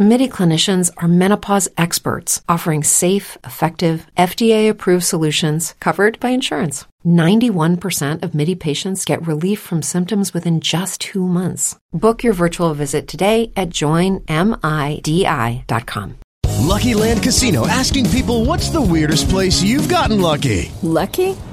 MIDI clinicians are menopause experts offering safe, effective, FDA approved solutions covered by insurance. 91% of MIDI patients get relief from symptoms within just two months. Book your virtual visit today at joinmidi.com. Lucky Land Casino asking people what's the weirdest place you've gotten lucky? Lucky?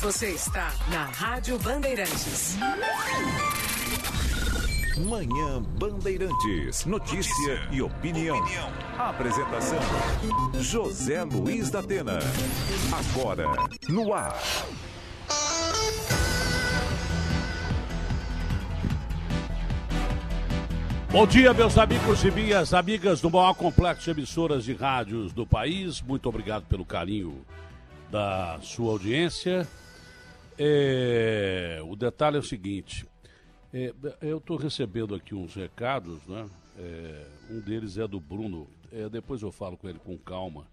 Você está na Rádio Bandeirantes. Manhã Bandeirantes. Notícia, e opinião. Apresentação: José Luiz da Atena. Agora, no ar. Bom dia, meus amigos e minhas amigas do maior complexo de emissoras de rádios do país. Muito obrigado pelo carinho da sua audiência. É, o detalhe é o seguinte: é, eu estou recebendo aqui uns recados, né? É, um deles é do Bruno. É, depois eu falo com ele com calma.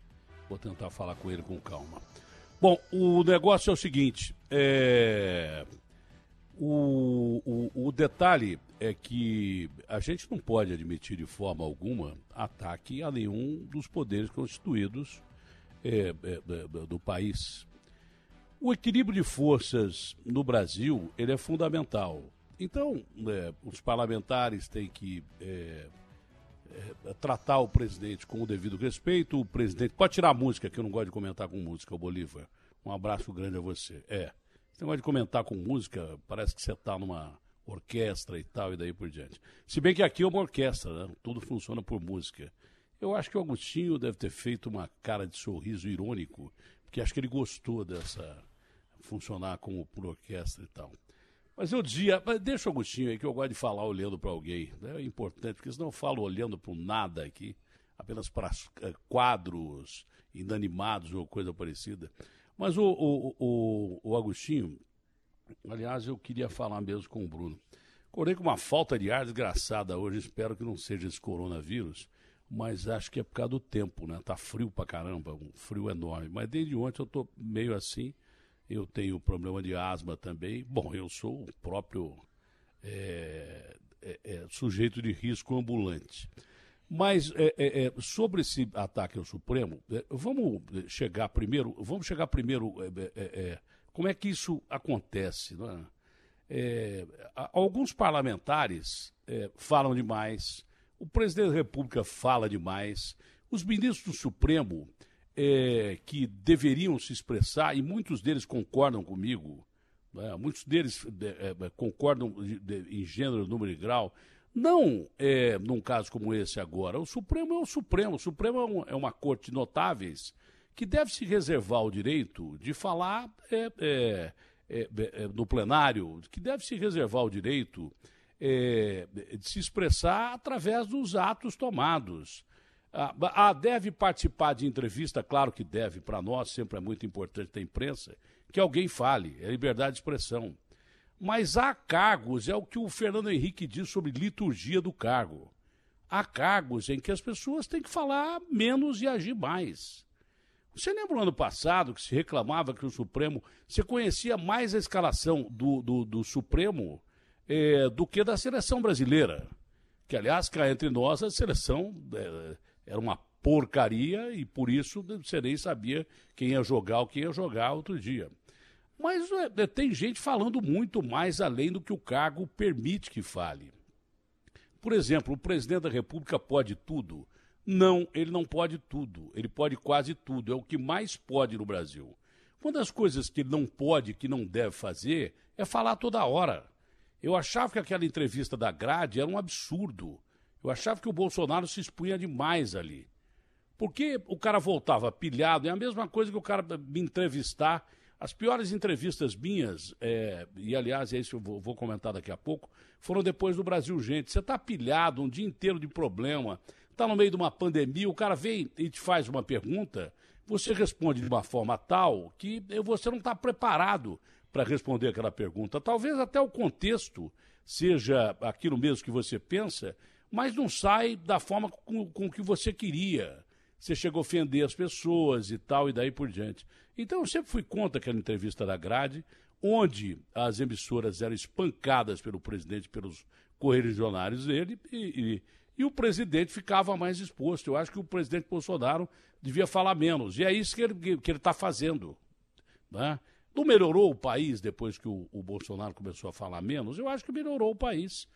Vou tentar falar com ele com calma. Bom, o negócio é o seguinte: é, o, o, o, detalhe é que a gente não pode admitir de forma alguma ataque a nenhum dos poderes constituídos é, é, do país. O equilíbrio de forças no Brasil ele é fundamental. Então, é, os parlamentares têm que é, é, tratar o presidente com o devido respeito. O presidente pode tirar a música, que eu não gosto de comentar com música, o Bolívar. Um abraço grande a você. É. Você gosta de comentar com música, parece que você está numa orquestra e tal, e daí por diante. Se bem que aqui é uma orquestra, né? tudo funciona por música. Eu acho que o Agostinho deve ter feito uma cara de sorriso irônico, porque acho que ele gostou dessa funcionar como por orquestra e tal. Mas eu dizia, deixa o Agostinho aí que eu gosto de falar olhando para alguém. Né? É importante, porque senão eu falo olhando para nada aqui, apenas para é, quadros inanimados ou coisa parecida. Mas o, o, o, o Agostinho, aliás, eu queria falar mesmo com o Bruno. Acordei com uma falta de ar desgraçada hoje, espero que não seja esse coronavírus, mas acho que é por causa do tempo, né? Tá frio pra caramba, um frio enorme. Mas desde ontem eu tô meio assim, eu tenho problema de asma também. Bom, eu sou o próprio é, é, é, sujeito de risco ambulante. Mas é, é, é, sobre esse ataque ao Supremo, vamos chegar primeiro, vamos chegar primeiro, como é que isso acontece? alguns parlamentares falam demais, o presidente da República fala demais, os ministros do Supremo que deveriam se expressar, e muitos deles concordam comigo, né, muitos deles concordam em gênero, número e grau, não é, num caso como esse agora. O Supremo é o Supremo. O Supremo é, um, é uma corte de notáveis que deve se reservar o direito de falar é, é, é, é no plenário, que deve se reservar o direito é, de se expressar através dos atos tomados. Ah, ah, deve participar de entrevista, claro que deve, para nós sempre é muito importante da imprensa, que alguém fale, é liberdade de expressão. Mas há cargos, é o que o Fernando Henrique diz sobre liturgia do cargo. Há cargos em que as pessoas têm que falar menos e agir mais. Você lembra no ano passado que se reclamava que o Supremo. Você conhecia mais a escalação do, do, do Supremo é, do que da seleção brasileira. Que, aliás, cá entre nós, a seleção é, era uma porcaria e por isso você nem sabia quem ia jogar ou quem ia jogar outro dia. Mas é, tem gente falando muito mais além do que o cargo permite que fale. Por exemplo, o presidente da República pode tudo? Não, ele não pode tudo. Ele pode quase tudo. É o que mais pode no Brasil. Uma das coisas que ele não pode, que não deve fazer, é falar toda hora. Eu achava que aquela entrevista da grade era um absurdo. Eu achava que o Bolsonaro se expunha demais ali. Porque o cara voltava pilhado, é a mesma coisa que o cara me entrevistar. As piores entrevistas minhas, é, e aliás, é isso que eu vou, vou, comentar daqui a pouco, foram depois do Brasil Gente. Você está pilhado um dia inteiro de problema, está no meio de uma pandemia, o cara vem e te faz uma pergunta, você responde de uma forma tal que você não está preparado para responder aquela pergunta. Talvez até o contexto seja aquilo mesmo que você pensa, mas não sai da forma com, com que você queria. Você chega a ofender as pessoas e tal, e daí por diante. Então eu sempre fui contra aquela entrevista da grade, onde as emissoras eram espancadas pelo presidente, pelos correligionários dele, e, e, e o presidente ficava mais exposto. Eu acho que o presidente Bolsonaro devia falar menos. E é isso que ele está fazendo. Né? Não melhorou o país depois que o, o, Bolsonaro começou a falar menos? Eu acho que melhorou o país.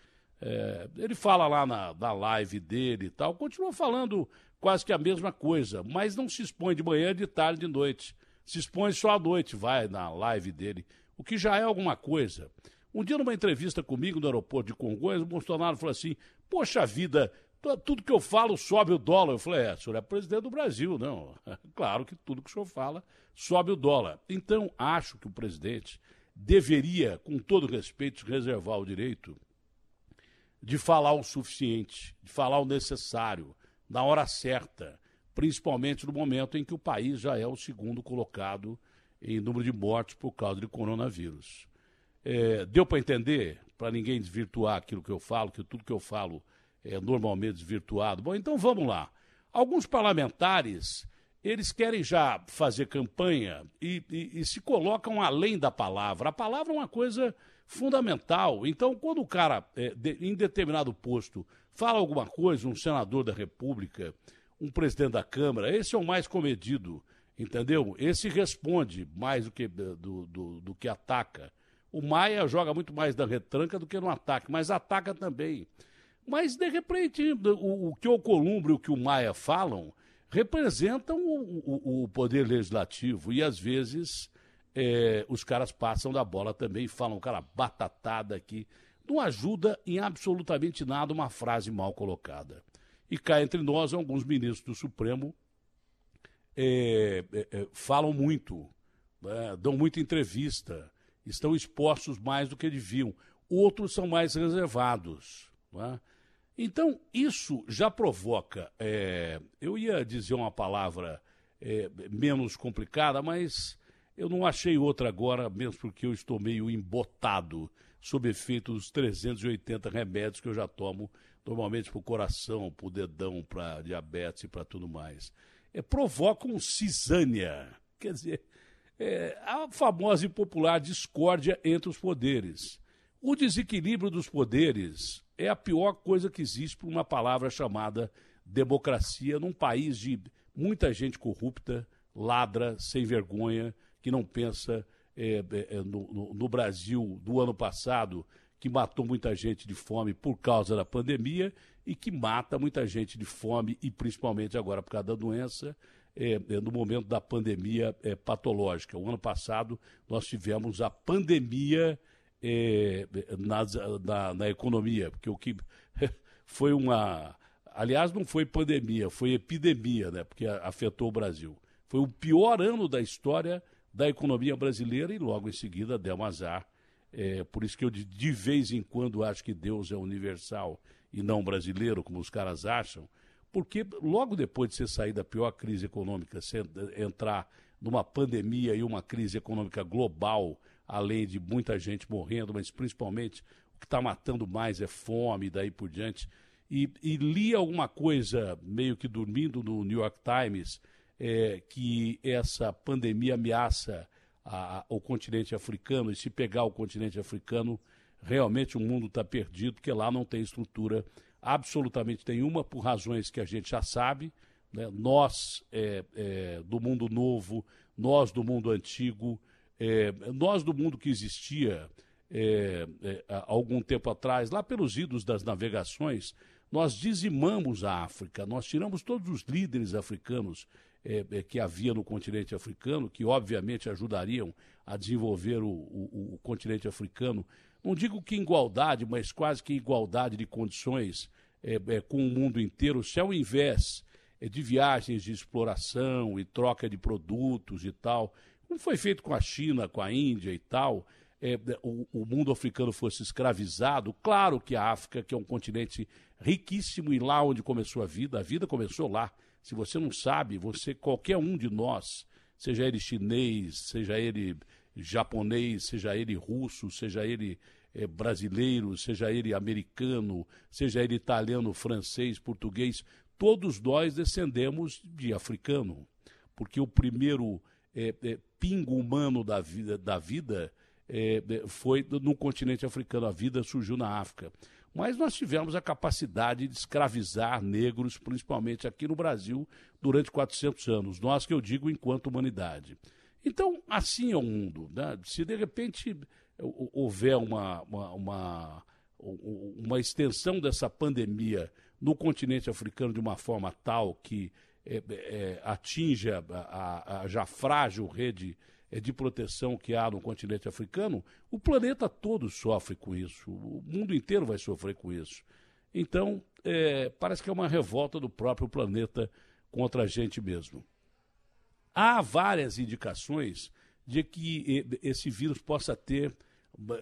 É, ele fala lá na, na live dele e tal, continua falando quase que a mesma coisa, mas não se expõe de manhã, de tarde, de noite. Se expõe só à noite, vai na live dele, o que já é alguma coisa. Um dia, numa entrevista comigo no aeroporto de Congonhas, o Bolsonaro falou assim: Poxa vida, tudo que eu falo sobe o dólar. Eu falei, é, o senhor é presidente do Brasil, não. Claro que tudo que o senhor fala sobe o dólar. Então, acho que o presidente deveria, com todo respeito, reservar o direito de falar o suficiente, de falar o necessário, na hora certa, principalmente no momento em que o país já é o segundo colocado em número de mortes por causa de coronavírus. É, deu para entender, para ninguém desvirtuar aquilo que eu falo, que tudo que eu falo é normalmente desvirtuado. Bom, então vamos lá. Alguns parlamentares, eles querem já fazer campanha e, e, e se colocam além da palavra. A palavra é uma coisa fundamental. Então, quando o cara, é, de, em determinado posto, fala alguma coisa, um senador da República, um presidente da Câmara, esse é o mais comedido, entendeu? Esse responde mais do que, do, do, do que ataca. O Maia joga muito mais da retranca do que no ataque, mas ataca também. Mas, de repente, o, o que o Columbre e o que o Maia falam representam o, o, o poder legislativo e, às vezes, é, os caras passam da bola também, falam, cara, batatada aqui. Não ajuda em absolutamente nada uma frase mal colocada. E cá entre nós, alguns ministros do Supremo é, é, é falam muito, né, dão muita entrevista, estão expostos mais do que deviam. Outros são mais reservados. Né? Então, isso já provoca. É, eu ia dizer uma palavra é, menos complicada, mas eu não achei outra agora, mesmo porque eu estou meio embotado sob efeito dos 380 remédios que eu já tomo, normalmente para o coração, para o dedão, para diabetes e para tudo mais. É, provocam cisânia. Quer dizer, é, a famosa e popular discórdia entre os poderes. O desequilíbrio dos poderes é a pior coisa que existe por uma palavra chamada democracia num país de muita gente corrupta, ladra, sem vergonha, que não pensa é, é, é, no, no, Brasil do ano passado, que matou muita gente de fome por causa da pandemia e que mata muita gente de fome e principalmente agora por causa da doença, é, é no momento da pandemia é, patológica. O ano passado nós tivemos a pandemia é, na, na, na, economia, porque o que foi uma. Aliás, não foi pandemia, foi epidemia, né? Porque afetou o Brasil. Foi o pior ano da história da economia brasileira e logo em seguida deu um azar. É, por isso que eu de, de vez em quando acho que Deus é universal e não brasileiro, como os caras acham, porque logo depois de você sair da pior crise econômica, entrar numa pandemia e uma crise econômica global além de muita gente morrendo, mas principalmente o que está matando mais é fome, daí por diante. E, e, li alguma coisa, meio que dormindo no New York Times, é, que essa pandemia ameaça a, o continente africano, e se pegar o continente africano, realmente o mundo está perdido, porque lá não tem estrutura absolutamente nenhuma, por razões que a gente já sabe. Né? Nós é, é, do mundo novo, nós do mundo antigo, é, nós do mundo que existia é, é, há algum tempo atrás, lá pelos idos das navegações, nós dizimamos a África, nós tiramos todos os líderes africanos é, é, que havia no continente africano, que obviamente ajudariam a desenvolver o, o, o continente africano. Não digo que igualdade, mas quase que igualdade de condições é, com o mundo inteiro. Se ao invés é, de viagens de exploração e troca de produtos e tal, como foi feito com a China, com a Índia e tal, é, o, o, mundo africano fosse escravizado, claro que a África, que é um continente riquíssimo e lá onde começou a vida, a vida começou lá. Se você não sabe, você, qualquer um de nós, seja ele chinês, seja ele japonês, seja ele russo, seja ele é, brasileiro, seja ele americano, seja ele italiano, francês, português, todos nós descendemos de africano, porque o primeiro é, é, pingo humano da vida, da vida foi no continente africano, a vida surgiu na África. Mas nós tivemos a capacidade de escravizar negros, principalmente aqui no Brasil, durante 400 anos. Nós que eu digo enquanto humanidade. Então, assim é o mundo. Né? Se de repente houver uma, uma, uma, uma extensão dessa pandemia no continente africano de uma forma tal que é, é, atinja a, a, já frágil rede de proteção que há no continente africano, o planeta todo sofre com isso, o mundo inteiro vai sofrer com isso. Então, é, parece que é uma revolta do próprio planeta contra a gente mesmo. Há várias indicações de que esse vírus possa ter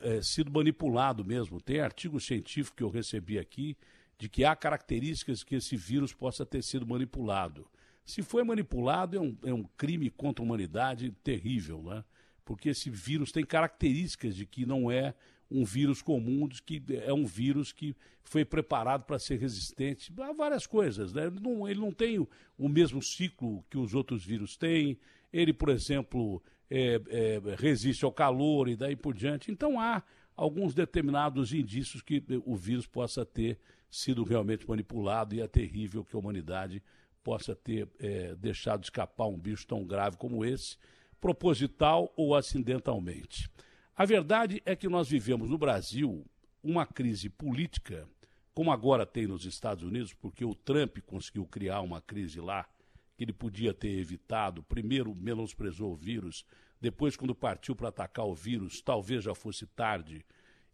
é, sido manipulado mesmo. Tem artigo científico que eu recebi aqui de que há características que esse vírus possa ter sido manipulado. Se foi manipulado, é um, é um crime contra a humanidade terrível, né? Porque esse vírus tem características de que não é um vírus comum, de que é um vírus que foi preparado para ser resistente a várias coisas. Né? Ele, não, ele não tem o, o, mesmo ciclo que os outros vírus têm. Ele, por exemplo, é, é, resiste ao calor e daí por diante. Então há alguns determinados indícios que o vírus possa ter sido realmente manipulado e é terrível que a humanidade possa ter é, deixado escapar um bicho tão grave como esse, proposital ou acidentalmente. A verdade é que nós vivemos no Brasil uma crise política, como agora tem nos Estados Unidos, porque o Trump conseguiu criar uma crise lá que ele podia ter evitado. Primeiro menosprezou o vírus, depois, quando partiu para atacar o vírus, talvez já fosse tarde.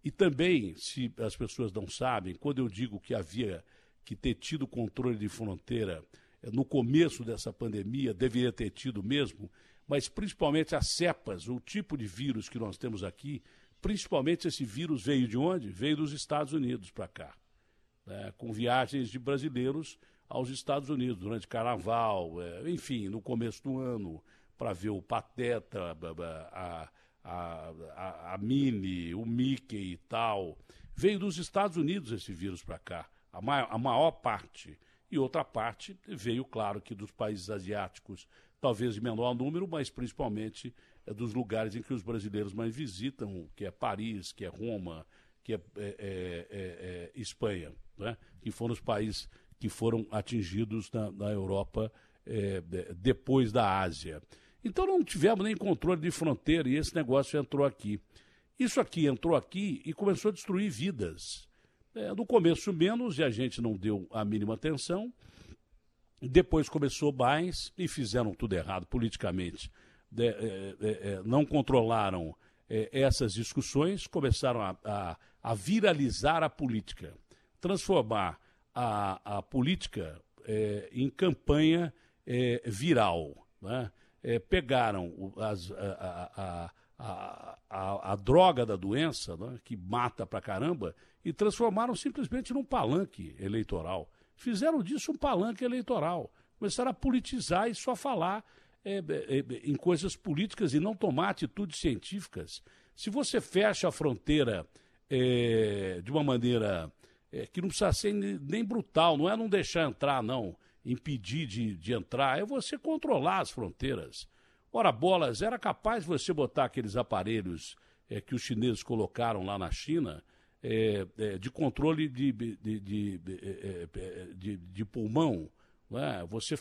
E também, se as pessoas não sabem, quando eu digo que havia que ter tido controle de fronteira no começo dessa pandemia, deveria ter tido mesmo, mas principalmente as cepas, o tipo de vírus que nós temos aqui, principalmente esse vírus veio de onde? Veio dos Estados Unidos para cá, né, com viagens de brasileiros aos Estados Unidos durante carnaval, é, enfim, no começo do ano, para ver o Pateta, a, a, a, a Mini, o Mickey e tal. Veio dos Estados Unidos esse vírus para cá, a maior, a maior parte. E outra parte veio, claro, que dos países asiáticos, talvez de menor número, mas principalmente é, dos lugares em que os brasileiros mais visitam, que é Paris, que é Roma, que é, é, é, Espanha, né? que foram os países que foram atingidos na, na Europa depois da Ásia. Então não tivemos nem controle de fronteira e esse negócio entrou aqui. Isso aqui entrou aqui e começou a destruir vidas. É, no começo menos e a gente não deu a mínima atenção. Depois começou mais e fizeram tudo errado politicamente. É, é, é, não controlaram é, essas discussões, começaram a, a, a viralizar a política, transformar a, a política é, em campanha viral. Né? Pegaram as, a, a, a, a, droga da doença, né, que mata pra caramba, e transformaram simplesmente num palanque eleitoral. Fizeram disso um palanque eleitoral. Começaram a politizar e só falar é, é, em coisas políticas e não tomar atitudes científicas. Se você fecha a fronteira é, de uma maneira é, que não precisa ser nem brutal, não é não deixar entrar, não, impedir de, de entrar, é você controlar as fronteiras. Ora, bolas, era capaz você botar aqueles aparelhos é, que os chineses colocaram lá na China é, é, de controle de, de, de, é, é, de, de pulmão. É? Você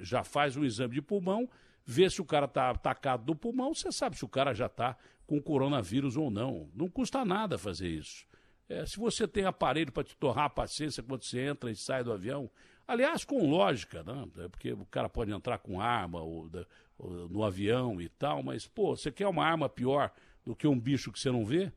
já faz um exame de pulmão, vê se o cara está atacado do pulmão, você sabe se o cara já está com coronavírus ou não. Não custa nada fazer isso. É, se você tem aparelho para te torrar a paciência quando você entra e sai do avião, aliás, com lógica, né? É porque o cara pode entrar com arma ou, ou, no avião e tal, mas, pô, você quer uma arma pior do que um bicho que você não vê?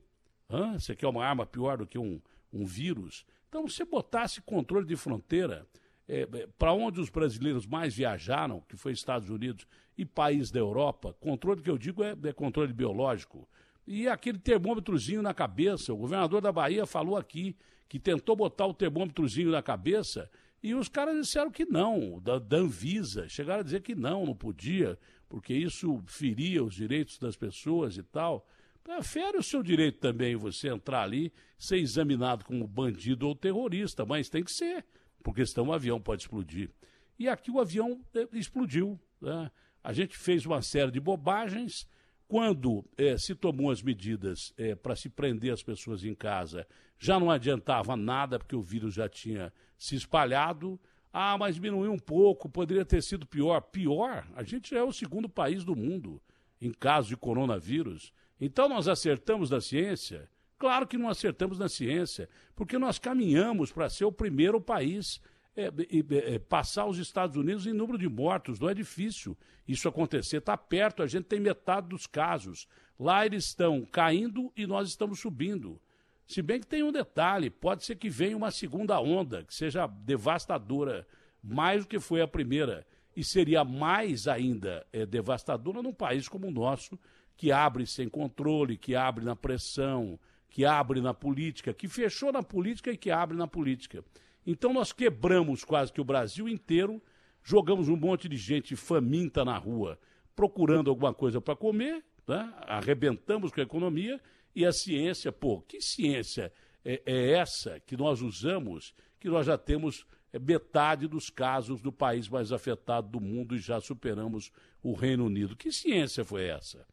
Hã? Você quer uma arma pior do que um, um vírus? Então, se botasse controle de fronteira, é, para onde os brasileiros mais viajaram, que foi Estados Unidos e país da Europa, controle que eu digo é, é controle biológico. E aquele termômetrozinho na cabeça, o governador da Bahia falou aqui que tentou botar o termômetrozinho na cabeça e os caras disseram que não, da, da Anvisa, chegaram a dizer que não, não podia, porque isso feria os direitos das pessoas e tal. É, fere o seu direito também você entrar ali, ser examinado como bandido ou terrorista, mas tem que ser, porque senão o avião pode explodir. E aqui o avião é, explodiu. Né? A gente fez uma série de bobagens. Quando é, se tomou as medidas é, para se prender as pessoas em casa, já não adiantava nada, porque o vírus já tinha se espalhado. Ah, mas diminuiu um pouco, poderia ter sido pior. Pior? A gente é o segundo país do mundo em caso de coronavírus. Então nós acertamos na ciência? Claro que não acertamos na ciência, porque nós caminhamos para ser o primeiro país é, é, é, passar os Estados Unidos em número de mortos. Não é difícil isso acontecer. Está perto, a gente tem metade dos casos. Lá eles estão caindo e nós estamos subindo. Se bem que tem um detalhe: pode ser que venha uma segunda onda, que seja devastadora, mais do que foi a primeira. E seria mais ainda é, devastadora num país como o nosso, que abre sem controle, que abre na pressão, que abre na política, que fechou na política e que abre na política. Então nós quebramos quase que o Brasil inteiro, jogamos um monte de gente faminta na rua, procurando alguma coisa para comer, né? arrebentamos com a economia e a ciência, pô, que ciência é, é essa que nós usamos, que nós já temos é, metade dos casos do país mais afetado do mundo e já superamos o Reino Unido. Que ciência foi essa?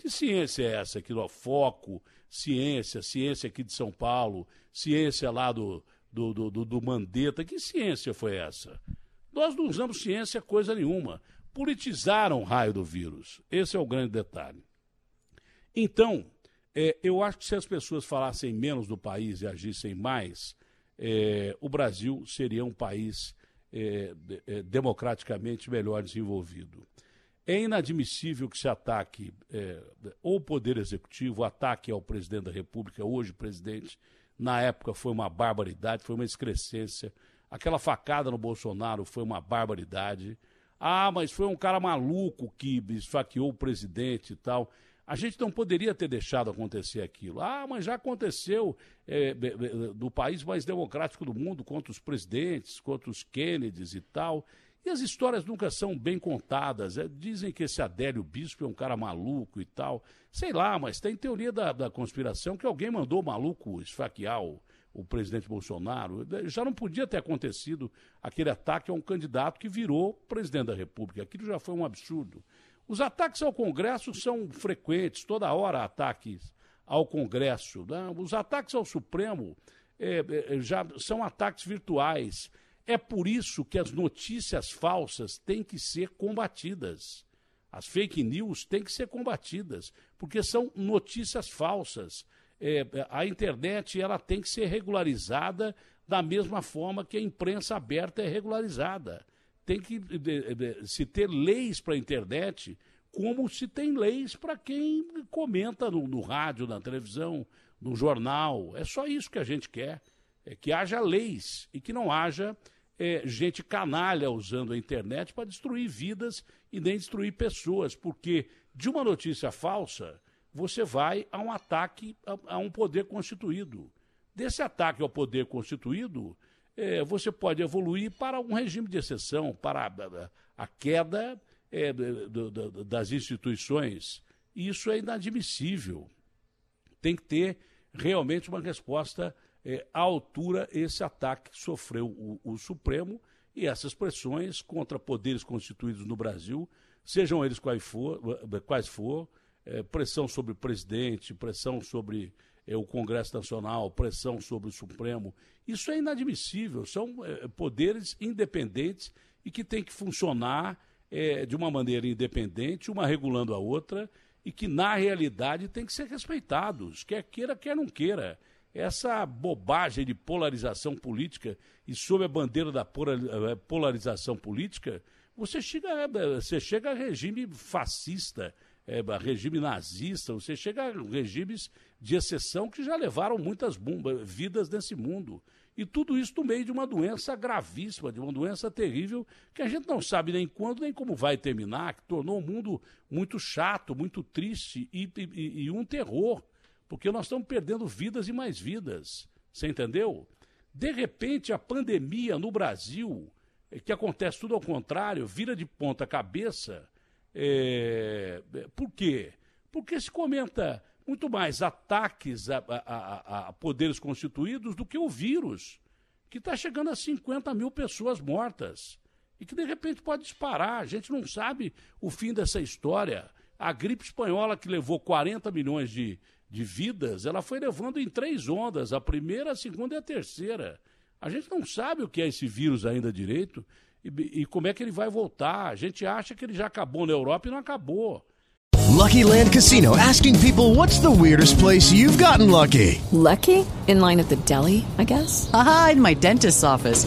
Que ciência é essa aqui no foco, ciência, ciência aqui de São Paulo, ciência lá do, do, do, do, do Mandetta. Que ciência foi essa? Nós não usamos ciência coisa nenhuma. Politizaram o raio do vírus. Esse é o grande detalhe. Então, é, eu acho que se as pessoas falassem menos do país e agissem mais, é, o Brasil seria um país é, é democraticamente melhor desenvolvido. É inadmissível que se ataque é, o Poder Executivo, ataque ao presidente da República, hoje presidente, na época foi uma barbaridade, foi uma excrescência. Aquela facada no Bolsonaro foi uma barbaridade. Ah, mas foi um cara maluco que esfaqueou o presidente e tal. A gente não poderia ter deixado acontecer aquilo. Ah, mas já aconteceu é, do país mais democrático do mundo, contra os presidentes, contra os Kennedys e tal. E as histórias nunca são bem contadas. É, dizem que esse Adélio Bispo é um cara maluco e tal. Sei lá, mas tem teoria da, da conspiração que alguém mandou o maluco esfaquear o, o presidente Bolsonaro. Já não podia ter acontecido aquele ataque a um candidato que virou presidente da República. Aquilo já foi um absurdo. Os ataques ao Congresso são frequentes, toda hora ataques ao Congresso. Né? Os ataques ao Supremo é, é, já são ataques virtuais. É por isso que as notícias falsas têm que ser combatidas. As fake news têm que ser combatidas, porque são notícias falsas. É, a internet ela tem que ser regularizada da mesma forma que a imprensa aberta é regularizada. Tem que se ter leis para a internet, como se tem leis para quem comenta no, no rádio, na televisão, no jornal. É só isso que a gente quer. É que haja leis e que não haja é, gente canalha usando a internet para destruir vidas e nem destruir pessoas, porque de uma notícia falsa você vai a um ataque a, a um poder constituído. Desse ataque ao poder constituído, é, você pode evoluir para um regime de exceção, para a, a queda é, do, do, das instituições. Isso é inadmissível. Tem que ter realmente uma resposta é, à altura esse ataque que sofreu o, o Supremo e essas pressões contra poderes constituídos no Brasil, sejam eles quais for, quais for é, pressão sobre o presidente, pressão sobre é, o Congresso Nacional, pressão sobre o Supremo. Isso é inadmissível. São é, poderes independentes e que têm que funcionar é, de uma maneira independente, uma regulando a outra, e que, na realidade, têm que ser respeitados, quer queira, quer não queira essa bobagem de polarização política e sob a bandeira da eh, polarização política, você chega, eh, você chega a regime fascista, é, regime nazista, você chega a regimes de exceção que já levaram muitas vidas nesse mundo. E tudo isso no meio de uma doença gravíssima, de uma doença terrível, que a gente não sabe nem quando nem como vai terminar, que tornou o mundo muito chato, muito triste e, e, e um terror, porque nós estamos perdendo vidas e mais vidas. Você entendeu? De repente, a pandemia no Brasil, eh, que acontece tudo ao contrário, vira de ponta cabeça. É... Por quê? Porque se comenta muito mais ataques a, a, a, a poderes constituídos do que o vírus, que está chegando a 50 mil pessoas mortas e que de repente pode disparar. A gente não sabe o fim dessa história. A gripe espanhola, que levou 40 milhões de, de vidas, ela foi levando em três ondas: a primeira, a segunda e a terceira. A gente não sabe o que é esse vírus ainda direito e, e como é que ele vai voltar. A gente acha que ele já acabou na Europa e não acabou. Lucky Land Casino asking people what's the weirdest place you've gotten lucky? Lucky? In line at the deli, I guess? Aha, in my dentist's office.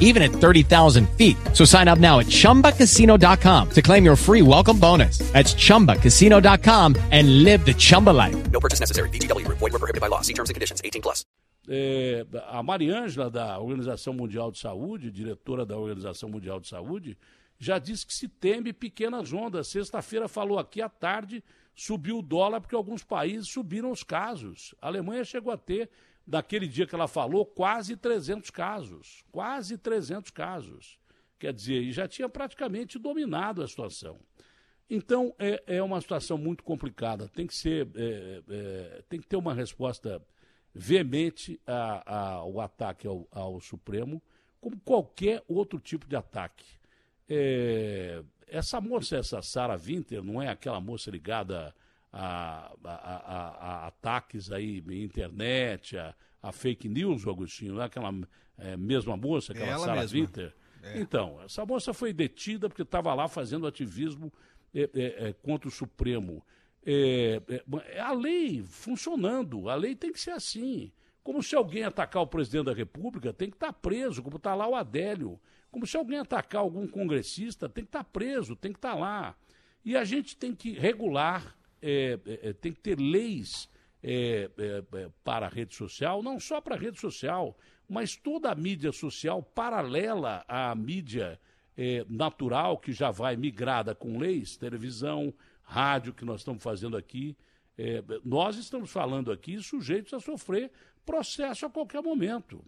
even at 30,000 feet. So sign up now at ChumbaCasino.com to claim your free welcome bonus. That's ChumbaCasino.com and live the Chumba life. No purchase necessary. VGW. Void were prohibited by law. See terms and conditions. 18 plus. É, a Mariângela, da Organização Mundial de Saúde, diretora da Organização Mundial de Saúde, já disse que se teme pequenas ondas. Sexta-feira falou aqui à tarde, subiu o dólar porque alguns países subiram os casos. A Alemanha chegou a ter daquele dia que ela falou, quase 300 casos. Quase 300 casos. Quer dizer, e já tinha praticamente dominado a situação. Então, é, é uma situação muito complicada. Tem que ser, é, é, tem que ter uma resposta veemente ao ataque ao, ao, Supremo, como qualquer outro tipo de ataque. É, essa moça, essa Sara Winter, não é aquela moça ligada a, a, a, ataques aí na internet, a, fake news, Agostinho, não é aquela é, mesma moça, aquela é Sarah Winter? É. Então, essa moça foi detida porque estava lá fazendo ativismo é, é, é, contra o Supremo. a lei funcionando, a lei tem que ser assim. Como se alguém atacar o presidente da República, tem que estar tá preso, como está lá o Adélio. Como se alguém atacar algum congressista, tem que estar tá preso, tem que estar tá lá. E a gente tem que regular é, é, é, tem que ter leis é, é, é, para a rede social, não só para a rede social, mas toda a mídia social paralela à mídia natural, que já vai migrada com leis, televisão, rádio, que nós estamos fazendo aqui. nós estamos falando aqui sujeitos a sofrer processo a qualquer momento.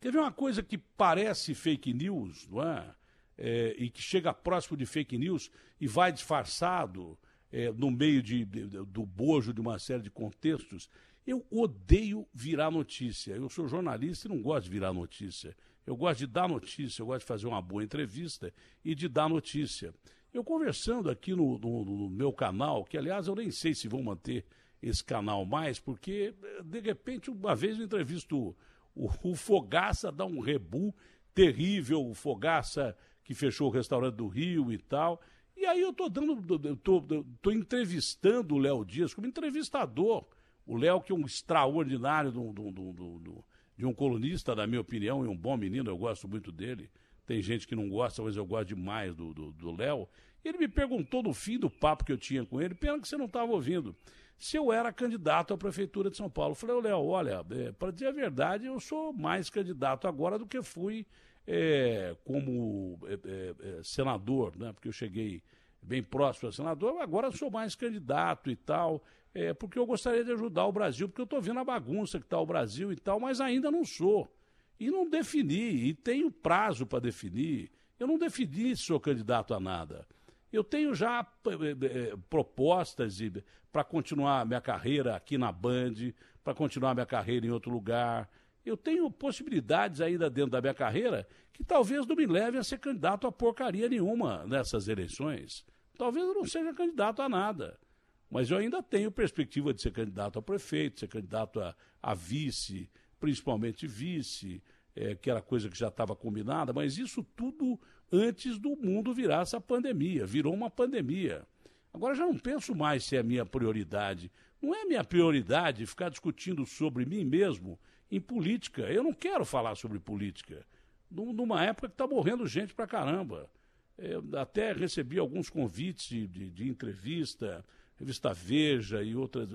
Quer ver uma coisa que parece fake news, não é? é? e que chega próximo de fake news e vai disfarçado é, no meio de, de, do bojo de uma série de contextos. Eu odeio virar notícia. Eu sou jornalista e não gosto de virar notícia. Eu gosto de dar notícia, eu gosto de fazer uma boa entrevista e de dar notícia. Eu conversando aqui no, no, no meu canal, que aliás eu nem sei se vou manter esse canal mais, porque de repente uma vez eu entrevisto o, o, Fogaça, dá um rebu terrível, o Fogaça que fechou o restaurante do Rio e tal. E aí eu tô dando, entrevistando o Léo Dias como entrevistador. O Léo, que é um extraordinário do, do, do, de um colunista, na minha opinião, e um bom menino, eu gosto muito dele. Tem gente que não gosta, mas eu gosto demais do Léo. Ele me perguntou no fim do papo que eu tinha com ele, pena que você não estava ouvindo, se eu era candidato à Prefeitura de São Paulo. Eu falei, Léo, olha, é, para dizer a verdade, eu sou mais candidato agora do que fui é, como é, é, é, senador, né? porque eu cheguei bem próximo a senador, agora sou mais candidato e tal, é, porque eu gostaria de ajudar o Brasil, porque eu estou vendo a bagunça que está o Brasil e tal, mas ainda não sou. E não defini, e tenho prazo para definir. Eu não defini se sou candidato a nada. Eu tenho já é, é, propostas para continuar minha carreira aqui na Band, para continuar minha carreira em outro lugar. Eu tenho possibilidades ainda dentro da minha carreira que talvez não me leve a ser candidato a porcaria nenhuma nessas eleições. Talvez eu não seja candidato a nada. Mas eu ainda tenho perspectiva de ser candidato a prefeito, ser candidato a, a vice, principalmente vice, é, que era coisa que já estava combinada, mas isso tudo antes do mundo virar essa pandemia. Virou uma pandemia. Agora já não penso mais se é minha prioridade. Não é minha prioridade ficar discutindo sobre mim mesmo em política. Eu não quero falar sobre política. Numa época que está morrendo gente pra caramba. Eu até recebi alguns convites de, de, de entrevista, revista Veja e outras,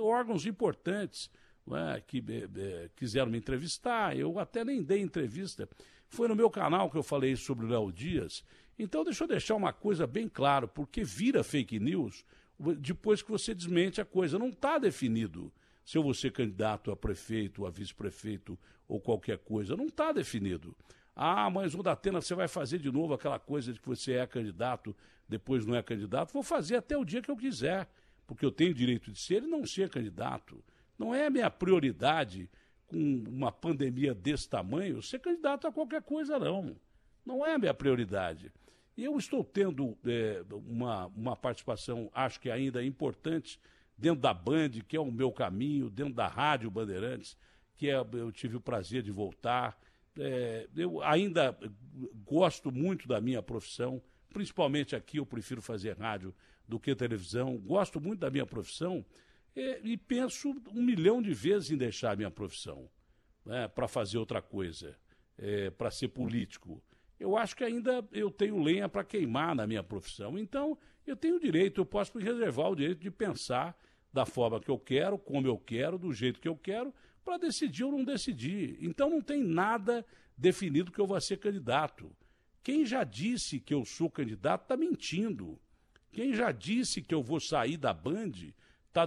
órgãos importantes né, que é, quiseram me entrevistar. Eu até nem dei entrevista. Foi no meu canal que eu falei sobre o Léo Dias. Então, deixa eu deixar uma coisa bem clara, porque vira fake news depois que você desmente a coisa. Não está definido se eu vou ser candidato a prefeito, a vice-prefeito ou qualquer coisa. Não está definido. Ah, mas o Datena, você vai fazer de novo aquela coisa de que você é candidato, depois não é candidato. Vou fazer até o dia que eu quiser, porque eu tenho direito de ser e não ser candidato. Não é a minha prioridade, com uma pandemia desse tamanho, ser candidato a qualquer coisa, não. Não é a minha prioridade. E eu estou tendo é, uma, uma participação, acho que ainda importante, dentro da Band, que é o meu caminho, dentro da Rádio Bandeirantes, que é, eu tive o prazer de voltar. É, eu ainda gosto muito da minha profissão, principalmente aqui eu prefiro fazer rádio do que televisão. Gosto muito da minha profissão é, e penso um milhão de vezes em deixar a minha profissão né, para fazer outra coisa, é, para ser político eu acho que ainda eu tenho lenha para queimar na minha profissão. Então, eu tenho o direito, eu posso me reservar o direito de pensar da forma que eu quero, como eu quero, do jeito que eu quero, para decidir ou não decidir. Então, não tem nada definido que eu vou ser candidato. Quem já disse que eu sou candidato está mentindo. Quem já disse que eu vou sair da Band está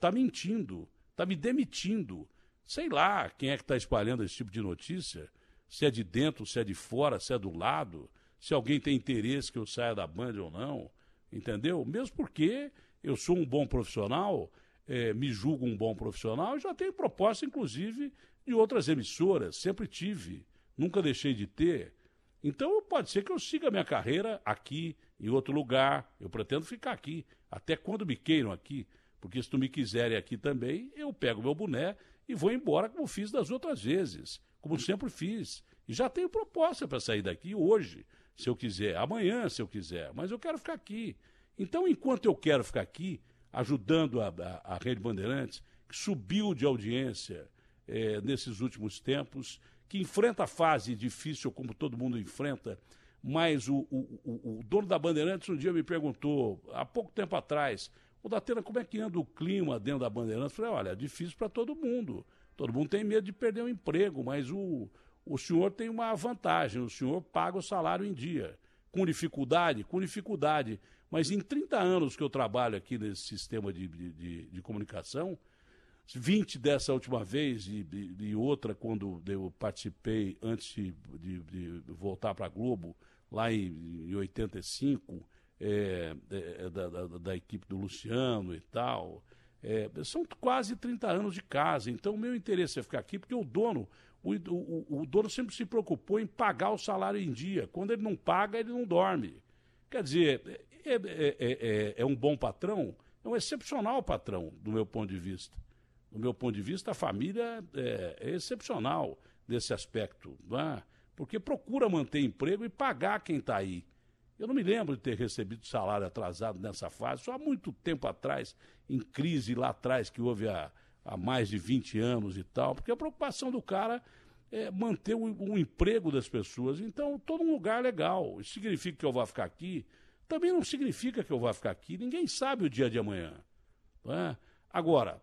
tá mentindo, está me demitindo. Sei lá quem é que está espalhando esse tipo de notícia se é de dentro, se é de fora, se é do lado, se alguém tem interesse que eu saia da Band ou não, entendeu? Mesmo porque eu sou um bom profissional, é, me julgo um bom profissional, já tenho proposta, inclusive, de outras emissoras, sempre tive, nunca deixei de ter. Então pode ser que eu siga minha carreira aqui, em outro lugar, eu pretendo ficar aqui, até quando me queiram aqui, porque se tu me quiserem aqui também, eu pego meu boné e vou embora como fiz das outras vezes como sempre fiz. E já tenho proposta para sair daqui hoje, se eu quiser, amanhã, se eu quiser, mas eu quero ficar aqui. Então, enquanto eu quero ficar aqui, ajudando a, a, a Rede Bandeirantes, que subiu de audiência é, nesses últimos tempos, que enfrenta a fase difícil, como todo mundo enfrenta, mas o, o, o, o dono da Bandeirantes um dia me perguntou, há pouco tempo atrás, o Datena, como é que anda o clima dentro da Bandeirantes? Eu falei, olha, é difícil para todo mundo. Todo mundo tem medo de perder o emprego, mas o, o senhor tem uma vantagem, o senhor paga o salário em dia. Com dificuldade? Com dificuldade. Mas em 30 anos que eu trabalho aqui nesse sistema de, de, de comunicação, 20 dessa última vez e, e, outra quando eu participei antes de, de, de voltar para a Globo, lá em, em 85, é, é, da, da, da, equipe do Luciano e tal. É, são quase 30 anos de casa, então o meu interesse é ficar aqui, porque o dono, o, o, o dono sempre se preocupou em pagar o salário em dia. Quando ele não paga, ele não dorme. Quer dizer, é, é, é, é um bom patrão, é um excepcional patrão, do meu ponto de vista. Do meu ponto de vista, a família é, é excepcional nesse aspecto, é? porque procura manter emprego e pagar quem está aí. Eu não me lembro de ter recebido salário atrasado nessa fase, só há muito tempo atrás, em crise lá atrás, que houve há, há mais de 20 anos e tal, porque a preocupação do cara é manter o, o emprego das pessoas. Então, todo um lugar legal. Isso significa que eu vou ficar aqui? Também não significa que eu vou ficar aqui. Ninguém sabe o dia de amanhã. É? Agora,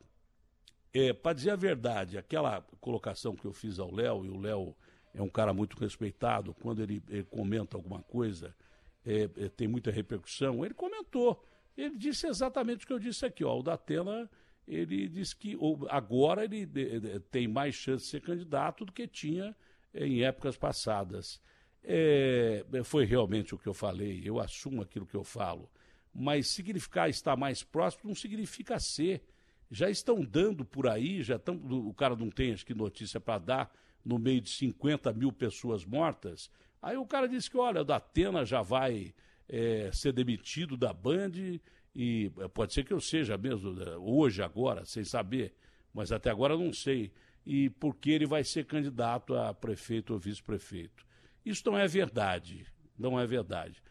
é, para dizer a verdade, aquela colocação que eu fiz ao Léo, e o Léo é um cara muito respeitado, quando ele, ele comenta alguma coisa é, é, tem muita repercussão, ele comentou. Ele disse exatamente o que eu disse aqui. Ó, o Datena, ele disse que agora ele é, é, tem mais chance de ser candidato do que tinha em épocas passadas. É, foi realmente o que eu falei, eu assumo aquilo que eu falo. Mas significar estar mais próximo não significa ser. já estão dando por aí, já estão, o cara não tem acho que notícia para dar, no meio de 50 mil pessoas mortas. Aí o cara disse que, olha, da Atena já vai é, ser demitido da Band e é, pode ser que eu seja mesmo né, hoje, agora, sem saber, mas até agora não sei. E porque ele vai ser candidato a prefeito ou vice-prefeito. Isso não é verdade. Não é verdade.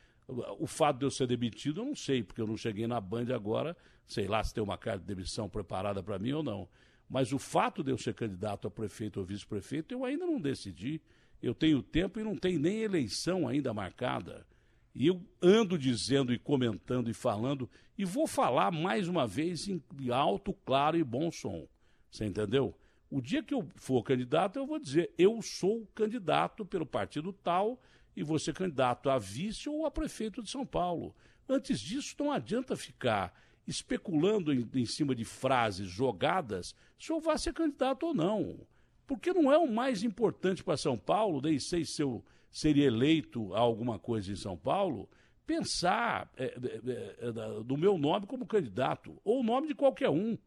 O fato de eu ser demitido, eu não sei, porque eu não cheguei na Band agora, sei lá se tem uma carta de demissão preparada para mim ou não. Mas o fato de eu ser candidato a prefeito ou vice-prefeito, eu ainda não decidi. Eu tenho tempo e não tem nem eleição ainda marcada. E eu ando dizendo e comentando e falando, e vou falar mais uma vez em alto, claro e bom som. Você entendeu? O dia que eu for candidato, eu vou dizer: eu sou candidato pelo partido tal e vou ser candidato a vice ou a prefeito de São Paulo. Antes disso, não adianta ficar especulando em, em cima de frases jogadas se eu vá ser candidato ou não. Porque não é o mais importante para São Paulo, nem sei se eu seria eleito a alguma coisa em São Paulo, pensar é, é, é, do meu nome como candidato, ou o nome de qualquer um.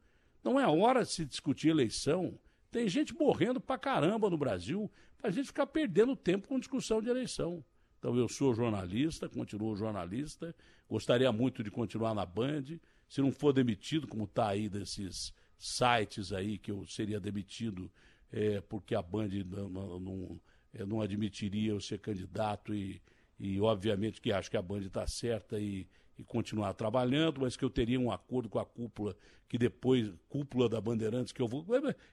Não é hora de se discutir eleição. Tem gente morrendo pra caramba no Brasil, para a gente ficar perdendo tempo com discussão de eleição. Então eu sou jornalista, continuo jornalista, gostaria muito de continuar na Band, se não for demitido, como está aí desses sites aí que eu seria demitido é, porque a Band não, não, não, admitiria eu ser candidato e, e obviamente que acho que a Band está certa e, e continuar trabalhando, mas que eu teria um acordo com a cúpula, que depois, cúpula da Bandeirantes, que eu vou.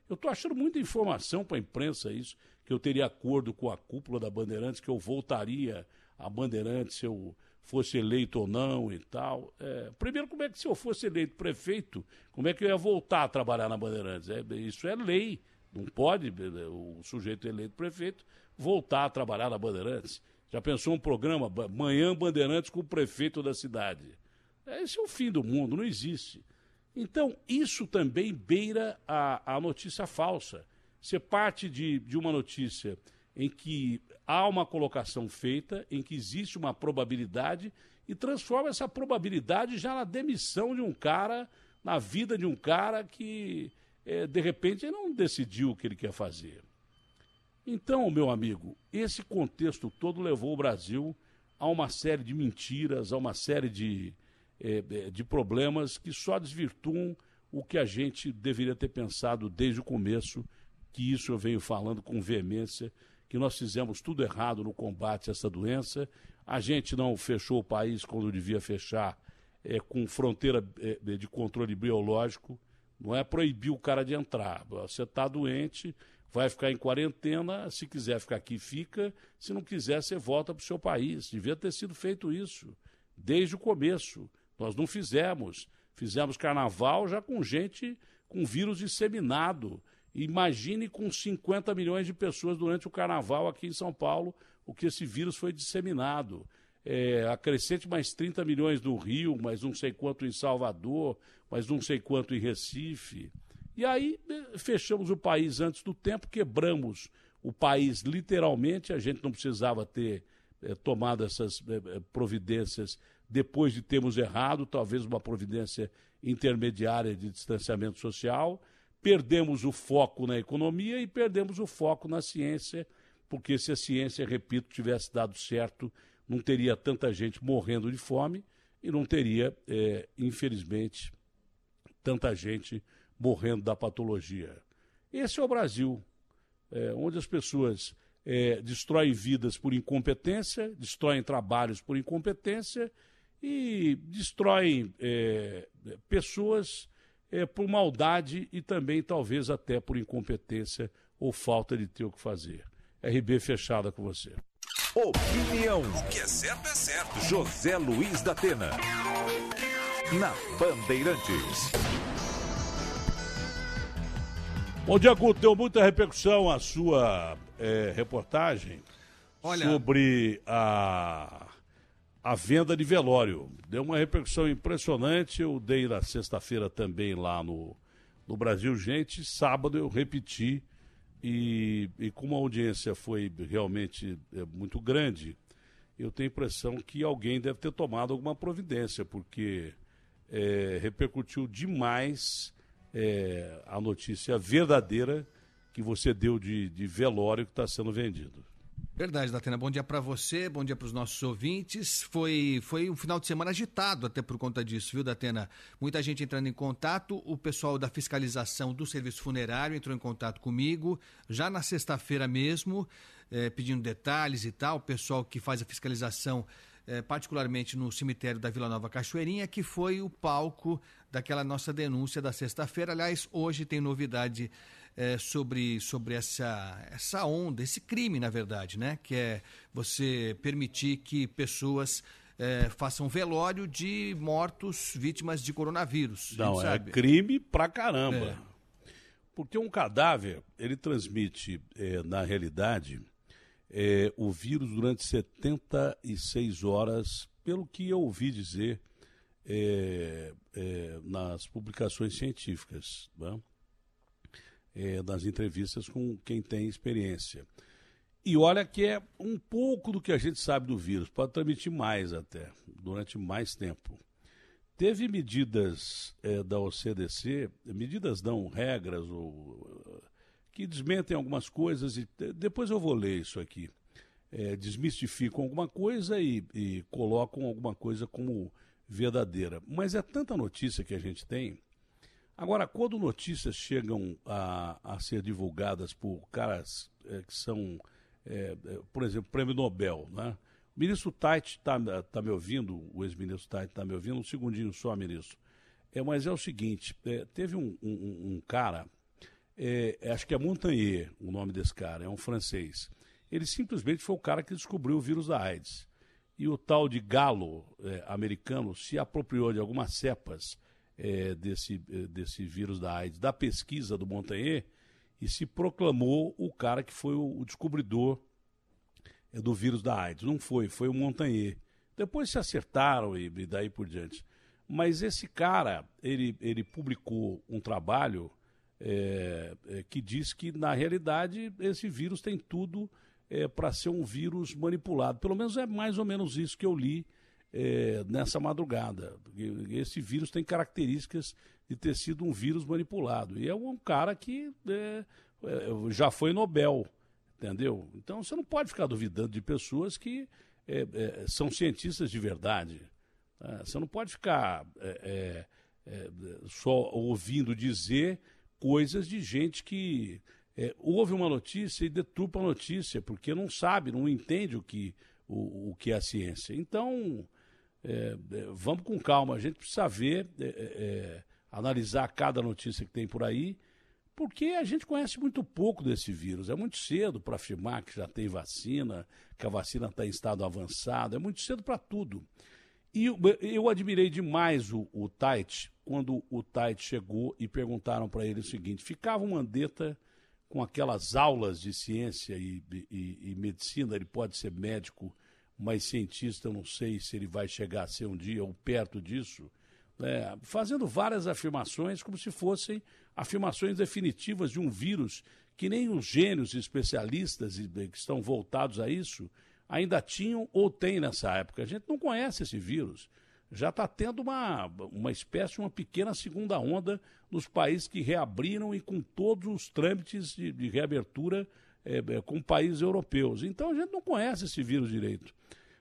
Eu estou achando muita informação para a imprensa isso, que eu teria acordo com a cúpula da Bandeirantes, que eu voltaria a Bandeirantes se eu fosse eleito ou não e tal. É, primeiro, como é que se eu fosse eleito prefeito, como é que eu ia voltar a trabalhar na Bandeirantes? É, isso é lei. Não pode o sujeito eleito prefeito voltar a trabalhar na Bandeirantes. Já pensou um programa, Manhã Bandeirantes com o prefeito da cidade? Esse é o fim do mundo, não existe. Então, isso também beira a, a notícia falsa. Você parte de, de uma notícia em que há uma colocação feita, em que existe uma probabilidade e transforma essa probabilidade já na demissão de um cara, na vida de um cara que, é, de repente, não decidiu o que ele quer fazer. Então, meu amigo, esse contexto todo levou o Brasil a uma série de mentiras, a uma série de, é, é de problemas que só desvirtuam o que a gente deveria ter pensado desde o começo, que isso eu venho falando com veemência, que nós fizemos tudo errado no combate a essa doença. A gente não fechou o país quando devia fechar, é, com fronteira é, de controle biológico. Não é proibir o cara de entrar. Você está doente, vai ficar em quarentena. Se quiser ficar aqui, fica. Se não quiser, você volta para o seu país. Devia ter sido feito isso desde o começo. Nós não fizemos. Fizemos carnaval já com gente com vírus disseminado. Imagine com 50 milhões de pessoas durante o carnaval aqui em São Paulo, o que esse vírus foi disseminado. É, acrescente mais 30 milhões no Rio, mais não sei quanto em Salvador, mais não sei quanto em Recife. E aí é, fechamos o país antes do tempo, quebramos o país literalmente, a gente não precisava ter é, tomado essas é, é providências depois de termos errado, talvez uma providência intermediária de distanciamento social. Perdemos o foco na economia e perdemos o foco na ciência, porque se a ciência, repito, tivesse dado certo, não teria tanta gente morrendo de fome e não teria, infelizmente, tanta gente morrendo da patologia. Esse é o Brasil, é, onde as pessoas é, destroem vidas por incompetência, destroem trabalhos por incompetência e destroem é, pessoas é, por maldade e também talvez até por incompetência ou falta de ter o que fazer. RB fechada com você. Opinião. O que é certo é certo. José Luiz da Atena. Na Bandeirantes. Bom dia, Guto. Deu muita repercussão a sua é, reportagem Olha... sobre a a venda de velório. Deu uma repercussão impressionante. Eu dei na sexta-feira também lá no, no Brasil Gente. Sábado eu repeti. E, e como a audiência foi realmente é, muito grande, eu tenho a impressão que alguém deve ter tomado alguma providência, porque é, repercutiu demais é, a notícia verdadeira que você deu de, de velório que está sendo vendido. Verdade, Datena. Bom dia para você, bom dia para os nossos ouvintes. Foi, foi um final de semana agitado até por conta disso, viu, Datena? Muita gente entrando em contato. O pessoal da fiscalização do serviço funerário entrou em contato comigo já na sexta-feira mesmo, eh, pedindo detalhes e tal. O pessoal que faz a fiscalização eh, particularmente no cemitério da Vila Nova Cachoeirinha, que foi o palco daquela nossa denúncia da sexta-feira. Aliás, hoje tem novidade eh, sobre, sobre essa, essa onda, esse crime, na verdade, né? Que é você permitir que pessoas eh, façam velório de mortos vítimas de coronavírus. Não, é crime pra caramba. É. Porque um cadáver, ele transmite, eh, na realidade, eh, o vírus durante 76 horas, pelo que eu ouvi dizer eh, eh, nas publicações científicas, né? Eh, nas entrevistas com quem tem experiência. E olha que é um pouco do que a gente sabe do vírus, pode transmitir mais até, durante mais tempo. Teve medidas eh, da OCDC, medidas não, regras, ou, que desmentem algumas coisas, e eh, depois eu vou ler isso aqui. Eh, desmistificam alguma coisa e, e colocam alguma coisa como verdadeira. Mas é tanta notícia que a gente tem. Agora, quando notícias chegam a, a ser divulgadas por caras eh, que são, eh, por exemplo, prêmio Nobel, né? O ministro Tait está tá me ouvindo, o ex-ministro Tait está me ouvindo, um segundinho só, ministro. É, mas é o seguinte, eh, teve um, um- um cara, eh, acho que é Montagnier o nome desse cara, é um francês. Ele simplesmente foi o cara que descobriu o vírus da AIDS. E o tal de galo eh, americano se apropriou de algumas cepas eh, desse, eh, desse vírus da AIDS, da pesquisa do Montagnier, e se proclamou o cara que foi o, o descobridor eh, do vírus da AIDS. Não foi, foi o Montagnier. Depois se acertaram e, e daí por diante. Mas esse cara, ele, ele publicou um trabalho eh, eh, que diz que, na realidade, esse vírus tem tudo para ser um vírus manipulado. Pelo menos é mais ou menos isso que eu li eh, nessa madrugada. Esse vírus tem características de ter sido um vírus manipulado. E é um cara que eh, eh, já foi Nobel, entendeu? Então você não pode ficar duvidando de pessoas que são cientistas de verdade. tá? Você não pode ficar só ouvindo dizer coisas de gente que eh, ouve uma notícia e deturpa a notícia, porque não sabe, não entende o que, o, o que é a ciência. Então, é, é, vamos com calma, a gente precisa ver, é, é, é, analisar cada notícia que tem por aí, porque a gente conhece muito pouco desse vírus. É muito cedo para afirmar que já tem vacina, que a vacina está em estado avançado, é muito cedo para tudo. E eu, eu admirei demais o, o Tait, quando o Tait chegou e perguntaram para ele o seguinte: ficava um Mandetta com aquelas aulas de ciência e, e- e medicina, ele pode ser médico, mas cientista, não sei se ele vai chegar a ser um dia ou perto disso, né, fazendo várias afirmações como se fossem afirmações definitivas de um vírus que nem os gênios especialistas que estão voltados a isso ainda tinham ou têm nessa época. A gente não conhece esse vírus. Já está tendo uma, uma espécie, uma pequena segunda onda nos países que reabriram e com todos os trâmites de, de reabertura eh, com países europeus. Então a gente não conhece esse vírus direito.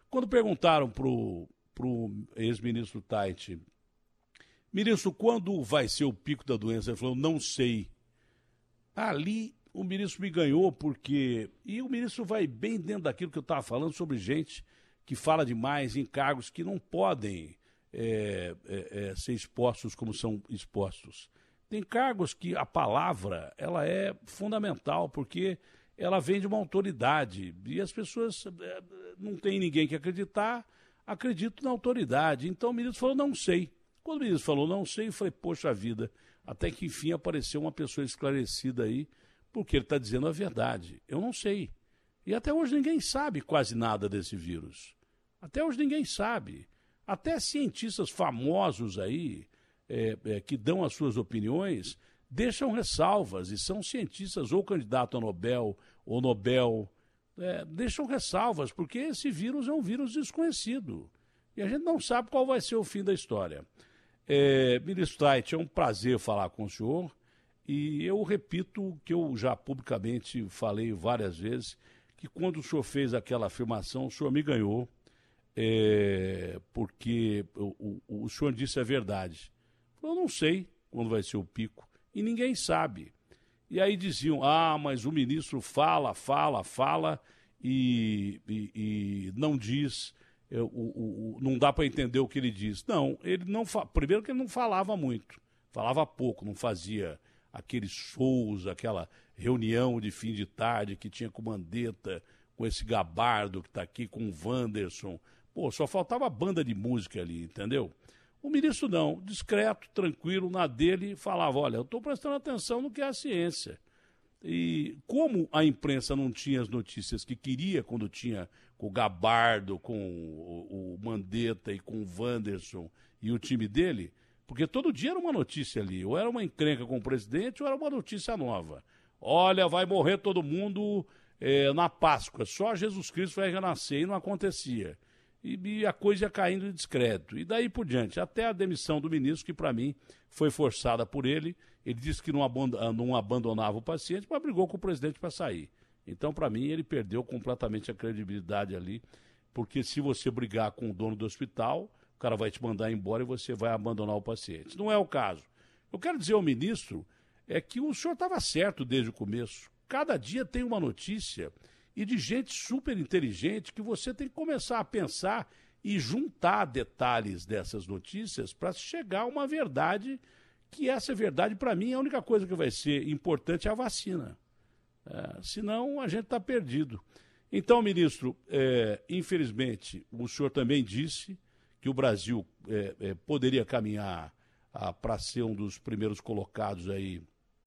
Quando perguntaram para o ex-ministro Tait, ministro, quando vai ser o pico da doença? Ele falou, não sei. Ali o ministro me ganhou porque. E o ministro vai bem dentro daquilo que eu estava falando sobre gente que fala demais em cargos que não podem é, é, é, ser expostos como são expostos. Tem cargos que a palavra ela é fundamental porque ela vem de uma autoridade e as pessoas é, não tem ninguém que acreditar, acredito na autoridade. Então o ministro falou não sei. Quando o ministro falou não sei, eu falei poxa vida, até que enfim apareceu uma pessoa esclarecida aí porque ele está dizendo a verdade. Eu não sei. E até hoje ninguém sabe quase nada desse vírus. Até hoje ninguém sabe. Até cientistas famosos aí, é, é, que dão as suas opiniões, deixam ressalvas, e são cientistas ou candidato a Nobel ou Nobel, é, deixam ressalvas, porque esse vírus é um vírus desconhecido. E a gente não sabe qual vai ser o fim da história. É, ministro Tait, é um prazer falar com o senhor e eu repito o que eu já publicamente falei várias vezes, que quando o senhor fez aquela afirmação, o senhor me ganhou, é, porque o, o, o senhor disse a verdade. Eu não sei quando vai ser o pico e ninguém sabe. E aí diziam: ah, mas o ministro fala, fala, fala e, e, e não diz, é, o, não dá para entender o que ele diz. Não, ele não primeiro que ele não falava muito, falava pouco, não fazia aqueles shows, aquela reunião de fim de tarde que tinha com Mandetta, com esse Gabardo que está aqui, com o Wanderson. Pô, só faltava banda de música ali, entendeu? O ministro não, discreto, tranquilo, na dele, falava: olha, eu estou prestando atenção no que é a ciência. E como a imprensa não tinha as notícias que queria quando tinha com o Gabardo, com o, Mandetta e com o Wanderson e o time dele, porque todo dia era uma notícia ali, ou era uma encrenca com o presidente, ou era uma notícia nova. Olha, vai morrer todo mundo é, na Páscoa, só Jesus Cristo vai renascer, e não acontecia e, e, a coisa ia caindo de descrédito. E daí por diante, até a demissão do ministro, que para mim foi forçada por ele. Ele disse que não, ah, não abandonava o paciente, mas brigou com o presidente para sair. Então, para mim, ele perdeu completamente a credibilidade ali, porque se você brigar com o dono do hospital, o cara vai te mandar embora e você vai abandonar o paciente. Não é o caso. Eu quero dizer ao ministro é que o senhor estava certo desde o começo. Cada dia tem uma notícia e de gente super inteligente que você tem que começar a pensar e juntar detalhes dessas notícias para chegar a uma verdade que essa verdade, para mim, a única coisa que vai ser importante é a vacina. É, senão, a gente está perdido. Então, ministro, é, infelizmente, o senhor também disse que o Brasil é, é poderia caminhar para ser um dos primeiros colocados aí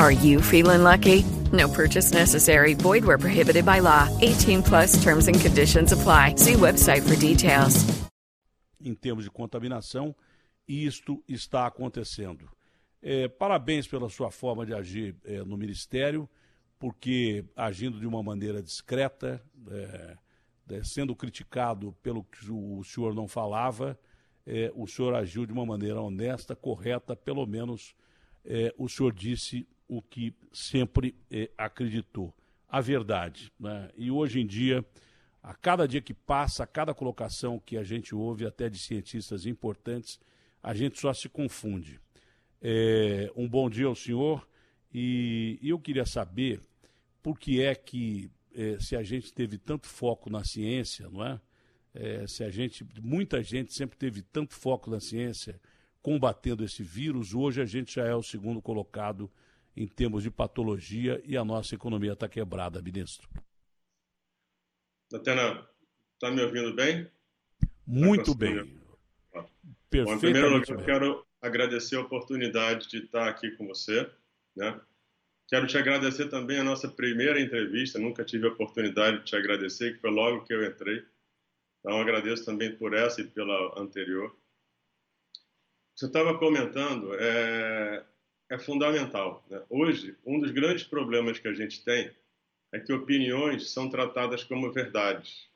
Are you feeling lucky? No purchase necessary. Void where prohibited by law. 18 plus terms and conditions apply. See website for details. Em termos de contaminação, isto está acontecendo. É, parabéns pela sua forma de agir é, no Ministério, porque agindo de uma maneira discreta, é, é sendo criticado pelo que o senhor não falava, é, o senhor agiu de uma maneira honesta, correta, pelo menos é, o senhor disse o que sempre eh, acreditou, a verdade. Né? E hoje em dia, a cada dia que passa, a cada colocação que a gente ouve, até de cientistas importantes, a gente só se confunde. É, um bom dia ao senhor e, eu queria saber por que é que, é, se a gente teve tanto foco na ciência, não é? é? Se a gente, muita gente sempre teve tanto foco na ciência combatendo esse vírus, hoje a gente já é o segundo colocado em termos de patologia e a nossa economia está quebrada, ministro. Natana, está me ouvindo bem? Muito bem. Perfeitamente Bom, em primeiro lugar, eu quero agradecer a oportunidade de estar aqui com você. Né? Quero te agradecer também a nossa primeira entrevista. Nunca tive a oportunidade de te agradecer, que foi logo que eu entrei. Então, agradeço também por essa e pela anterior. Você estava comentando, é, é fundamental. Né? Hoje, um dos grandes problemas que a gente tem é que opiniões são tratadas como verdades.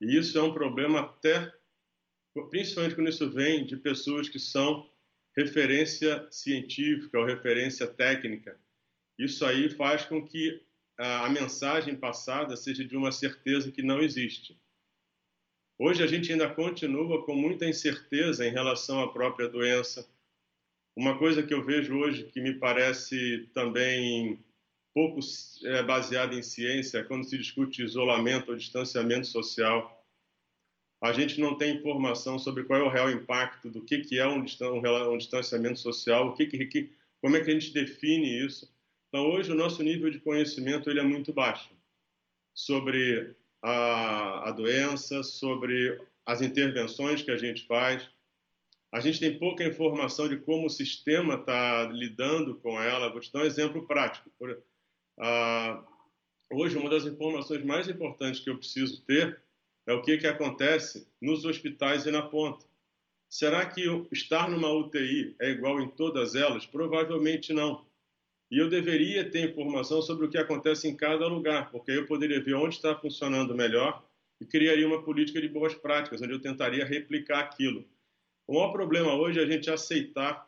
E isso é um problema até, principalmente quando isso vem de pessoas que são referência científica ou referência técnica. Isso aí faz com que a, mensagem passada seja de uma certeza que não existe. Hoje a gente ainda continua com muita incerteza em relação à própria doença, uma coisa que eu vejo hoje que me parece também pouco é, baseada em ciência quando se discute isolamento ou distanciamento social. A gente não tem informação sobre qual é o real impacto do que, que é um, um distanciamento social, o que, que, como é que a gente define isso. Então, hoje, o nosso nível de conhecimento ele é muito baixo sobre a, a doença, sobre as intervenções que a gente faz. A gente tem pouca informação de como o sistema está lidando com ela. Vou te dar um exemplo prático. Por, ah, hoje, uma das informações mais importantes que eu preciso ter é o que, que acontece nos hospitais e na ponta. Será que estar numa UTI é igual em todas elas? Provavelmente não. E eu deveria ter informação sobre o que acontece em cada lugar, porque aí eu poderia ver onde está funcionando melhor e criaria uma política de boas práticas, onde eu tentaria replicar aquilo. O maior problema hoje é a gente aceitar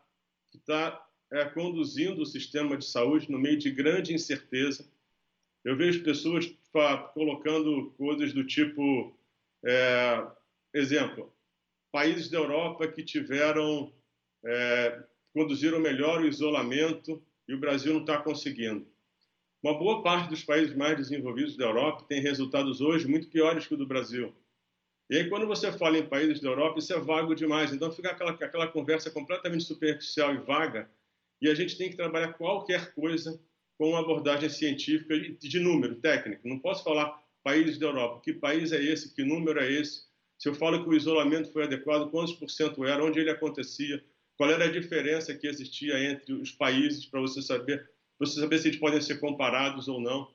que está é, conduzindo o sistema de saúde no meio de grande incerteza. Eu vejo pessoas colocando coisas do tipo, é, exemplo, países da Europa que tiveram, é, conduziram melhor o isolamento e o Brasil não está conseguindo. Uma boa parte dos países mais desenvolvidos da Europa tem resultados hoje muito piores que o do Brasil. E aí, quando você fala em países da Europa, isso é vago demais. Então, fica aquela, aquela conversa completamente superficial e vaga e a gente tem que trabalhar qualquer coisa com uma abordagem científica de número, técnico. Não posso falar países da Europa. Que país é esse? Que número é esse? Se eu falo que o isolamento foi adequado, quantos por cento era? Onde ele acontecia? Qual era a diferença que existia entre os países para você saber, para você saber se eles podem ser comparados ou não?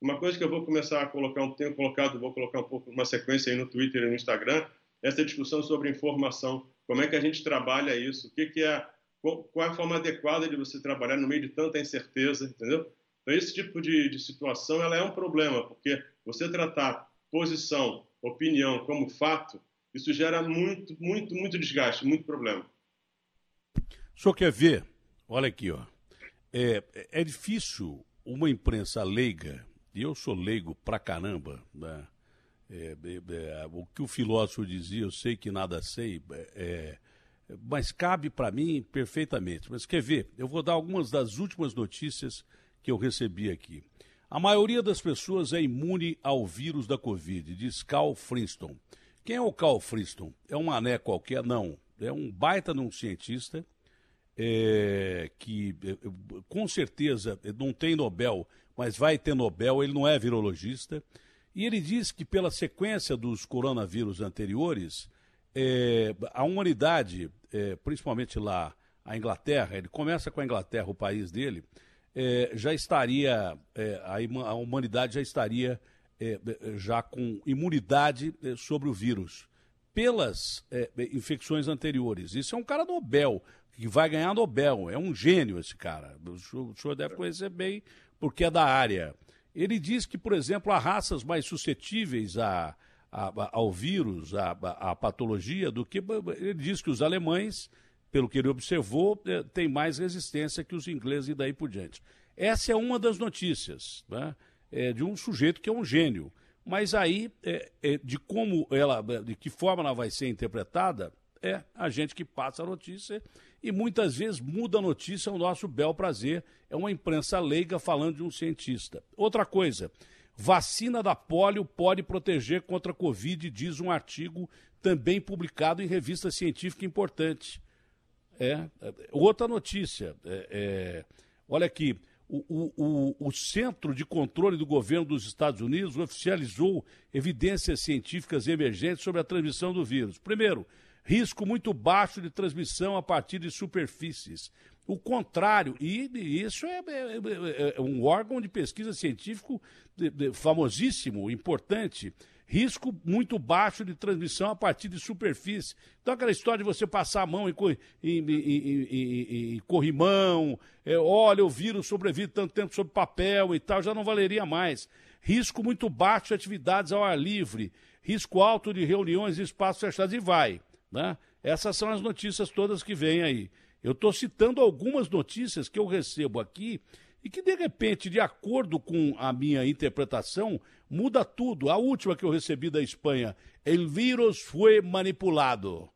Uma coisa que eu vou começar a colocar, tenho colocado, vou colocar um pouco uma sequência aí no Twitter e no Instagram, essa discussão sobre informação. Como é que a gente trabalha isso? O que, que é qual, é a forma adequada de você trabalhar no meio de tanta incerteza, entendeu? Então, esse tipo de, de situação ela é um problema, porque você tratar posição, opinião como fato, isso gera muito, muito, muito desgaste, muito problema. O senhor quer ver? Olha aqui, ó. É, é difícil uma imprensa leiga, e eu sou leigo pra caramba, né? É, é, é o que o filósofo dizia, eu sei que nada sei, é, mas cabe para mim perfeitamente. Mas quer ver? Eu vou dar algumas das últimas notícias que eu recebi aqui. A maioria das pessoas é imune ao vírus da Covid, diz Carl Friston. Quem é o Carl Friston? É um mané qualquer? Não. É um baita de um cientista é, que, é, com certeza, não tem Nobel, mas vai ter Nobel. Ele não é virologista. E ele diz que, pela sequência dos coronavírus anteriores, é, a humanidade, é, principalmente lá, a Inglaterra, ele começa com a Inglaterra, o país dele, é, já estaria, é, a, humanidade já estaria é, já com imunidade é, sobre o vírus, pelas infecções anteriores. Isso é um cara Nobel, que vai ganhar Nobel, é um gênio esse cara. O senhor, o senhor deve conhecer bem, porque é da área. Ele diz que, por exemplo, há raças mais suscetíveis a a, ao vírus, à patologia, do que ele diz que os alemães, pelo que ele observou, é, têm mais resistência que os ingleses e daí por diante. Essa é uma das notícias né? é, de um sujeito que é um gênio. Mas aí, é, é, de como ela, de que forma ela vai ser interpretada, é a gente que passa a notícia e muitas vezes muda a notícia ao nosso bel prazer. É uma imprensa leiga falando de um cientista. Outra coisa, Vacina da polio pode proteger contra a Covid, diz um artigo também publicado em revista científica importante. É, é outra notícia. É, é, olha aqui. O, o, o, Centro de Controle do Governo dos Estados Unidos oficializou evidências científicas emergentes sobre a transmissão do vírus. Primeiro, risco muito baixo de transmissão a partir de superfícies. O contrário, e isso é, é, é, é um órgão de pesquisa científico famosíssimo, importante. Risco muito baixo de transmissão a partir de superfície. Então, aquela história de você passar a mão em, em, em, em corrimão, é, olha, o vírus sobrevive tanto tempo sobre papel e tal, já não valeria mais. Risco muito baixo de atividades ao ar livre. Risco alto de reuniões em espaços fechados e vai. Né? Essas são as notícias todas que vêm aí. Eu estou citando algumas notícias que eu recebo aqui e que, de repente, de acordo com a minha interpretação, muda tudo. A última que eu recebi da Espanha, el vírus foi manipulado.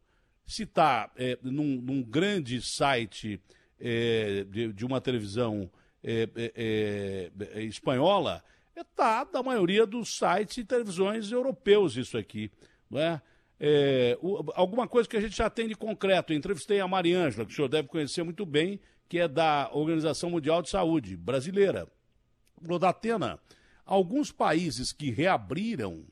Se está é, num, num, grande site é, de, de, uma televisão é, é, é, espanhola, está da maioria dos sites e televisões europeus isso aqui, não é? É, o, alguma coisa que a gente já tem de concreto. Eu entrevistei a Mariângela, que o senhor deve conhecer muito bem, que é da Organização Mundial de Saúde brasileira. Atena, alguns países que reabriram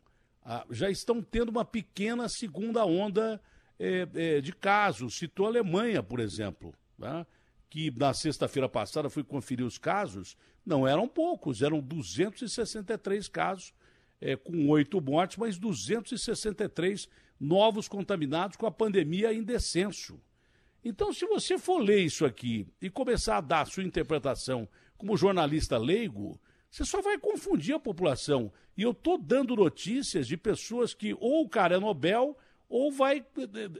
ah, já estão tendo uma pequena segunda onda é, é, de casos. Citou a Alemanha, por exemplo, né? que na sexta-feira passada fui conferir os casos, não eram poucos, eram 263 casos, é, com oito mortes, mas 263 novos contaminados com a pandemia em descenso. Então, se você for ler isso aqui e começar a dar a sua interpretação como jornalista leigo, você só vai confundir a população. E eu estou dando notícias de pessoas que ou o cara é Nobel ou vai,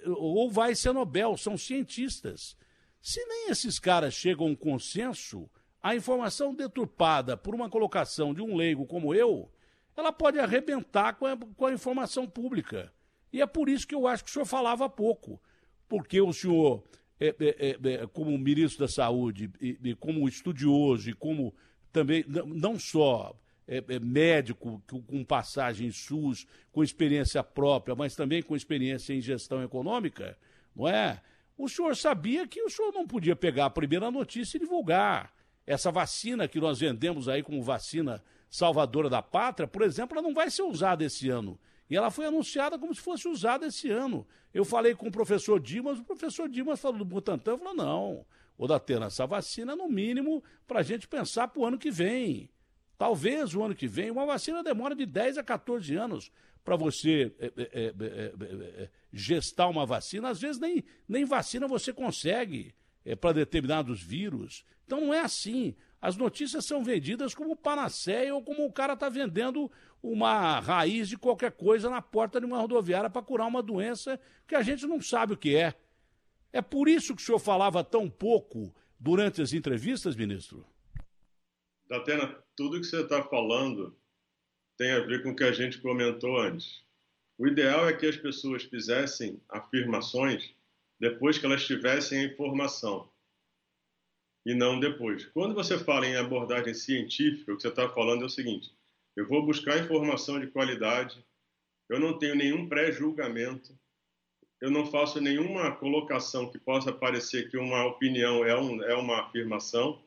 ou vai ser Nobel, são cientistas. Se nem esses caras chegam a um consenso, a informação deturpada por uma colocação de um leigo como eu, ela pode arrebentar com a, com a informação pública. E é por isso que eu acho que o senhor falava pouco porque o senhor, é, é, é, é, como ministro da Saúde, e, e, como estudioso, e como também, não só é, é, médico com passagem em SUS, com experiência própria, mas também com experiência em gestão econômica, não é? O senhor sabia que o senhor não podia pegar a primeira notícia e divulgar. Essa vacina que nós vendemos aí como vacina salvadora da pátria, por exemplo, ela não vai ser usada esse ano. E ela foi anunciada como se fosse usada esse ano. Eu falei com o professor Dimas, o professor Dimas falou do Butantan, falou, não, o Datena, essa vacina, no mínimo, para a gente pensar para o ano que vem. Talvez o ano que vem, uma vacina demora de 10 a 14 anos para você é, é, é, gestar uma vacina. Às vezes nem, nem vacina você consegue para determinados vírus. Então não é assim. As notícias são vendidas como panaceia ou como o cara está vendendo uma raiz de qualquer coisa na porta de uma rodoviária para curar uma doença que a gente não sabe o que é. É por isso que o senhor falava tão pouco durante as entrevistas, ministro? Datena, tudo que você está falando tem a ver com o que a gente comentou antes. O ideal é que as pessoas fizessem afirmações depois que elas tivessem a informação e não depois. Quando você fala em abordagem científica, o que você está falando é o seguinte: eu vou buscar informação de qualidade, eu não tenho nenhum pré-julgamento, eu não faço nenhuma colocação que possa parecer que uma opinião é, um, é uma afirmação,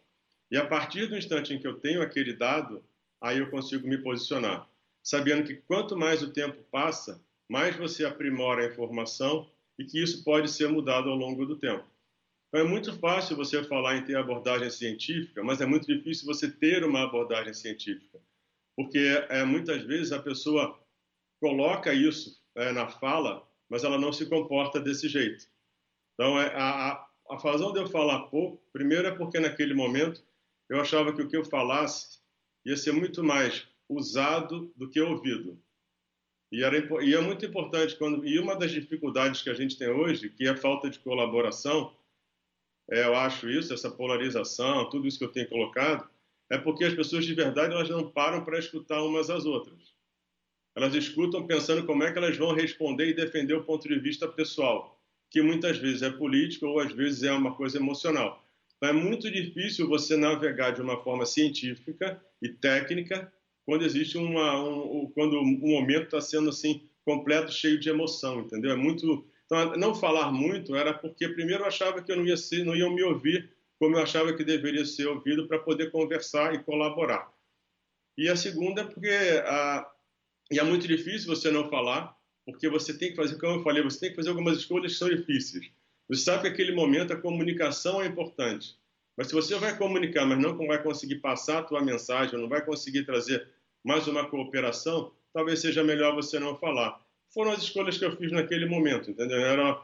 e a partir do instante em que eu tenho aquele dado, aí eu consigo me posicionar, sabendo que quanto mais o tempo passa, mais você aprimora a informação e que isso pode ser mudado ao longo do tempo. Então é muito fácil você falar em ter abordagem científica, mas é muito difícil você ter uma abordagem científica, porque é, muitas vezes a pessoa coloca isso é, na fala, mas ela não se comporta desse jeito. Então é, a, a razão de eu falar pouco, primeiro é porque naquele momento eu achava que o que eu falasse ia ser muito mais usado do que ouvido. E, era, e é muito importante quando e uma das dificuldades que a gente tem hoje, que é a falta de colaboração, é, eu acho isso, essa polarização, tudo isso que eu tenho colocado, é porque as pessoas de verdade elas não param para escutar umas às outras. Elas escutam pensando como é que elas vão responder e defender o ponto de vista pessoal, que muitas vezes é político ou às vezes é uma coisa emocional. Então é muito difícil você navegar de uma forma científica e técnica quando existe uma, um, quando o momento está sendo assim completo, cheio de emoção, entendeu? É muito então, não falar muito era porque, primeiro, eu achava que eu não ia ser, não iam me ouvir como eu achava que deveria ser ouvido para poder conversar e colaborar. E a segunda é porque a, e é muito difícil você não falar, porque você tem que fazer, como eu falei, você tem que fazer algumas escolhas que são difíceis. Você sabe que naquele momento a comunicação é importante. Mas se você vai comunicar, mas não vai conseguir passar a tua mensagem, não vai conseguir trazer mais uma cooperação, talvez seja melhor você não falar foram as escolhas que eu fiz naquele momento, entendeu? Era...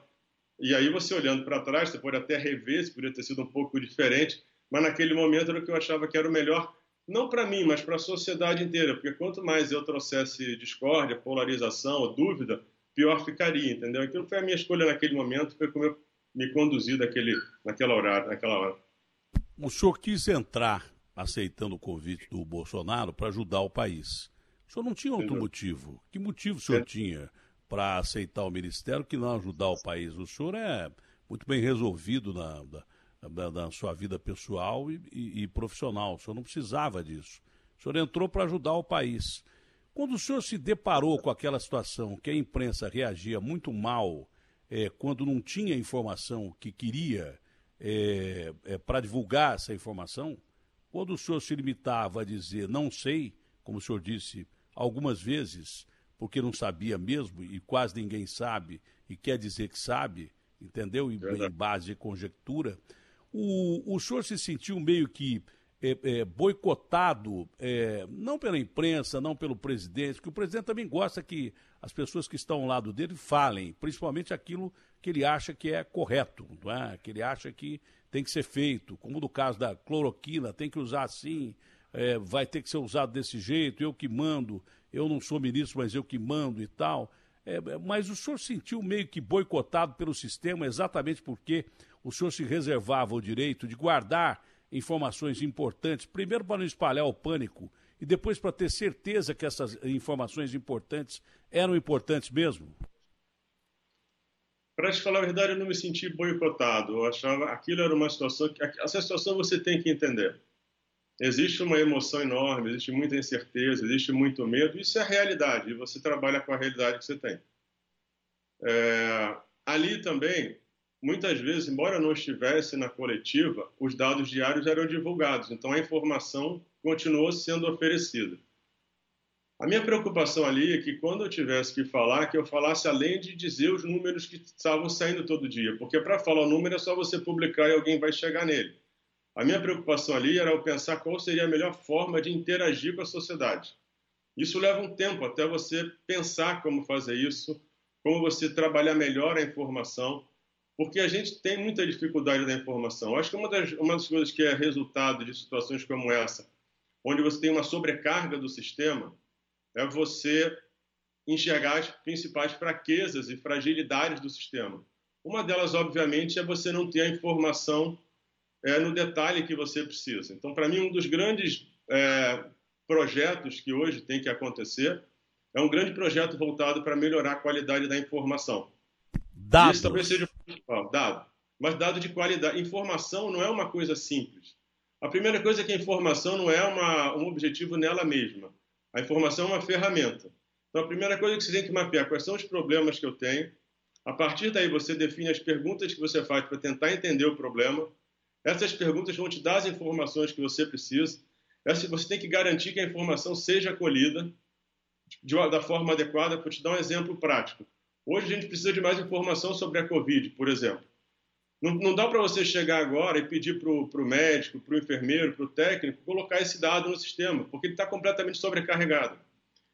E aí você olhando para trás, você pode até rever, se poderia ter sido um pouco diferente, mas naquele momento era o que eu achava que era o melhor, não para mim, mas para a sociedade inteira, porque quanto mais eu trouxesse discórdia, polarização, dúvida, pior ficaria, entendeu? Então foi a minha escolha naquele momento, foi como eu me conduzi daquele, naquela, hora, naquela hora. O senhor quis entrar aceitando o convite do Bolsonaro para ajudar o país. O senhor não tinha outro motivo. Que motivo o senhor é. tinha para aceitar o ministério que não ajudar o país? O senhor é muito bem resolvido na, da, da sua vida pessoal e, e, e, profissional. O senhor não precisava disso. O senhor entrou para ajudar o país. Quando o senhor se deparou com aquela situação que a imprensa reagia muito mal é, quando não tinha informação que queria é, é, para divulgar essa informação, quando o senhor se limitava a dizer não sei, como o senhor disse algumas vezes, porque não sabia mesmo e quase ninguém sabe e quer dizer que sabe, entendeu? Em, em base de conjectura. O, o senhor se sentiu meio que é, é, boicotado, é, não pela imprensa, não pelo presidente, porque o presidente também gosta que as pessoas que estão ao lado dele falem, principalmente aquilo que ele acha que é correto, é? que ele acha que tem que ser feito, como no caso da cloroquina, tem que usar assim, é, vai ter que ser usado desse jeito, eu que mando, eu não sou ministro, mas eu que mando e tal. É, mas o senhor sentiu meio que boicotado pelo sistema exatamente porque o senhor se reservava o direito de guardar informações importantes, primeiro para não espalhar o pânico e depois para ter certeza que essas informações importantes eram importantes mesmo? Para te falar a verdade, eu não me senti boicotado. Eu achava aquilo era uma situação que essa situação você tem que entender. Existe uma emoção enorme, existe muita incerteza, existe muito medo. Isso é a realidade. E você trabalha com a realidade que você tem. É, ali também muitas vezes, embora não estivesse na coletiva, os dados diários eram divulgados, então a informação continuou sendo oferecida. A minha preocupação ali é que quando eu tivesse que falar, que eu falasse além de dizer os números que estavam saindo todo dia, porque para falar o número é só você publicar e alguém vai chegar nele. A minha preocupação ali era eu pensar qual seria a melhor forma de interagir com a sociedade. Isso leva um tempo até você pensar como fazer isso, como você trabalhar melhor a informação, porque a gente tem muita dificuldade da informação. Eu acho que uma das, uma das coisas que é resultado de situações como essa, onde você tem uma sobrecarga do sistema, é você enxergar as principais fraquezas e fragilidades do sistema. Uma delas, obviamente, é você não ter a informação é, no detalhe que você precisa. Então, para mim, um dos grandes é, projetos que hoje tem que acontecer é um grande projeto voltado para melhorar a qualidade da informação. Dados. Isso talvez seja o principal, dado. Mas dado de qualidade. Informação não é uma coisa simples. A primeira coisa é que a informação não é uma, um objetivo nela mesma. A informação é uma ferramenta. Então, a primeira coisa que você tem que mapear quais são os problemas que eu tenho. A partir daí, você define as perguntas que você faz para tentar entender o problema. Essas perguntas vão te dar as informações que você precisa. Você tem que garantir que a informação seja acolhida de, da forma adequada. Vou te dar um exemplo prático. Hoje a gente precisa de mais informação sobre a Covid, por exemplo. Não, não dá para você chegar agora e pedir para o médico, para o enfermeiro, para o técnico colocar esse dado no sistema, porque ele está completamente sobrecarregado.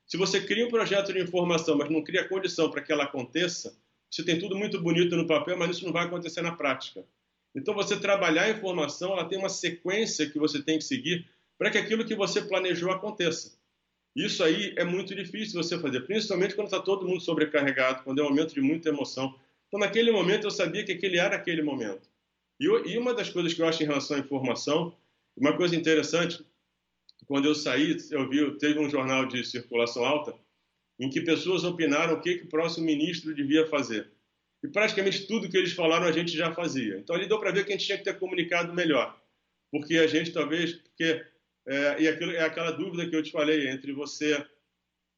Se você cria um projeto de informação, mas não cria condição para que ela aconteça, você tem tudo muito bonito no papel, mas isso não vai acontecer na prática. Então, você trabalhar a informação, ela tem uma sequência que você tem que seguir para que aquilo que você planejou aconteça. Isso aí é muito difícil você fazer, principalmente quando está todo mundo sobrecarregado, quando é um momento de muita emoção. Então, naquele momento, eu sabia que aquele era aquele momento. E, e uma das coisas que eu acho em relação à informação, uma coisa interessante, quando eu saí, eu vi, teve um jornal de circulação alta, em que pessoas opinaram o que, que o próximo ministro devia fazer. E praticamente tudo que eles falaram a gente já fazia. Então ali deu para ver que a gente tinha que ter comunicado melhor. Porque a gente talvez, porque é, e aquilo, é aquela dúvida que eu te falei entre você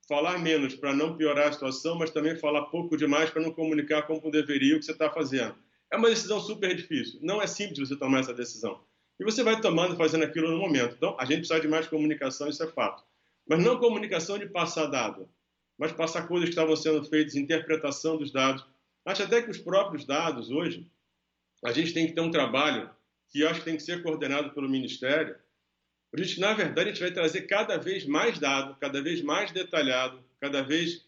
falar menos para não piorar a situação, mas também falar pouco demais para não comunicar como deveria o que você está fazendo. É uma decisão super difícil. Não é simples você tomar essa decisão. E você vai tomando, fazendo aquilo no momento. Então, a gente precisa de mais comunicação, isso é fato. Mas não comunicação de passar dado, mas passar coisas que estavam sendo feitas, interpretação dos dados. Acho até que os próprios dados hoje, a gente tem que ter um trabalho que eu acho que tem que ser coordenado pelo Ministério, por isso, na verdade, a gente vai trazer cada vez mais dado, cada vez mais detalhado, cada vez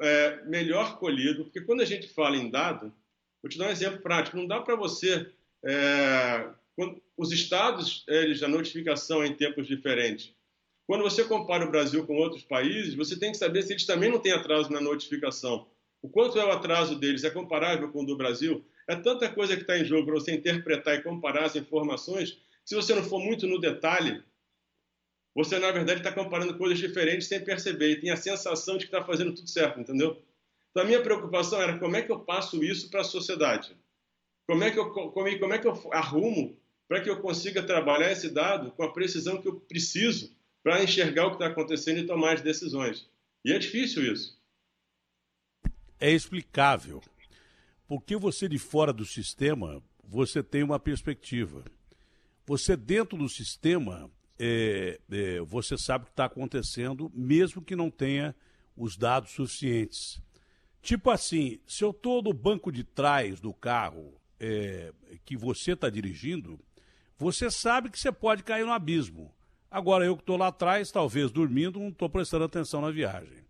é, melhor colhido, porque quando a gente fala em dado, vou te dar um exemplo prático, não dá para você. É, quando, os estados, eles, a notificação é em tempos diferentes. Quando você compara o Brasil com outros países, você tem que saber se eles também não têm atraso na notificação. O quanto é o atraso deles? É comparável com o do Brasil? É tanta coisa que está em jogo para você interpretar e comparar as informações. Se você não for muito no detalhe, você, na verdade, está comparando coisas diferentes sem perceber e tem a sensação de que está fazendo tudo certo, entendeu? Então, a minha preocupação era como é que eu passo isso para a sociedade. Como é que eu, como, como é que eu arrumo para que eu consiga trabalhar esse dado com a precisão que eu preciso para enxergar o que está acontecendo e tomar as decisões? E é difícil isso. É explicável. Porque você de fora do sistema, você tem uma perspectiva. Você dentro do sistema, é, é, você sabe o que está acontecendo, mesmo que não tenha os dados suficientes. Tipo assim, se eu estou no banco de trás do carro é, que você está dirigindo, você sabe que você pode cair no abismo. Agora, eu que estou lá atrás, talvez dormindo, não estou prestando atenção na viagem.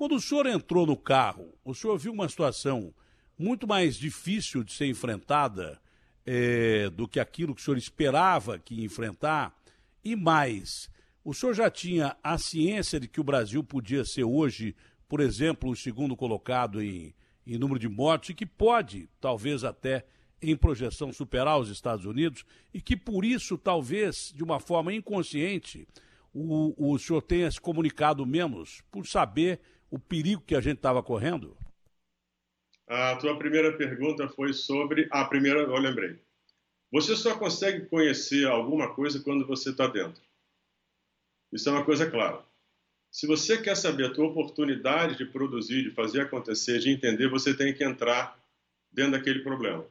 Quando o senhor entrou no carro, o senhor viu uma situação muito mais difícil de ser enfrentada é, do que aquilo que o senhor esperava que enfrentar, e mais, o senhor já tinha a ciência de que o Brasil podia ser hoje, por exemplo, o segundo colocado em, em número de mortes e que pode, talvez até em projeção, superar os Estados Unidos e que por isso, talvez, de uma forma inconsciente, o, o senhor tenha se comunicado menos por saber o perigo que a gente estava correndo? A tua primeira pergunta foi sobre. A primeira, eu lembrei. Você só consegue conhecer alguma coisa quando você está dentro. Isso é uma coisa clara. Se você quer saber a tua oportunidade de produzir, de fazer acontecer, de entender, você tem que entrar dentro daquele problema.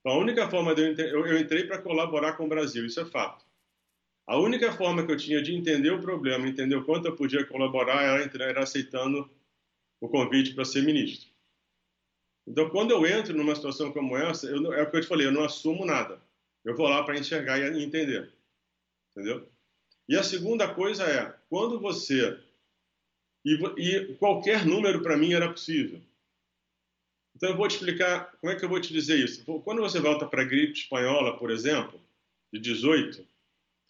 Então, a única forma de eu, eu entrei para colaborar com o Brasil, isso é fato. A única forma que eu tinha de entender o problema, entender o quanto eu podia colaborar, era, era aceitando o convite para ser ministro. Então, quando eu entro numa situação como essa, eu, é o que eu te falei, eu não assumo nada. Eu vou lá para enxergar e entender. Entendeu? E a segunda coisa é, quando você. E, e qualquer número para mim era possível. Então eu vou te explicar como é que eu vou te dizer isso. Quando você volta para a gripe espanhola, por exemplo, de 18,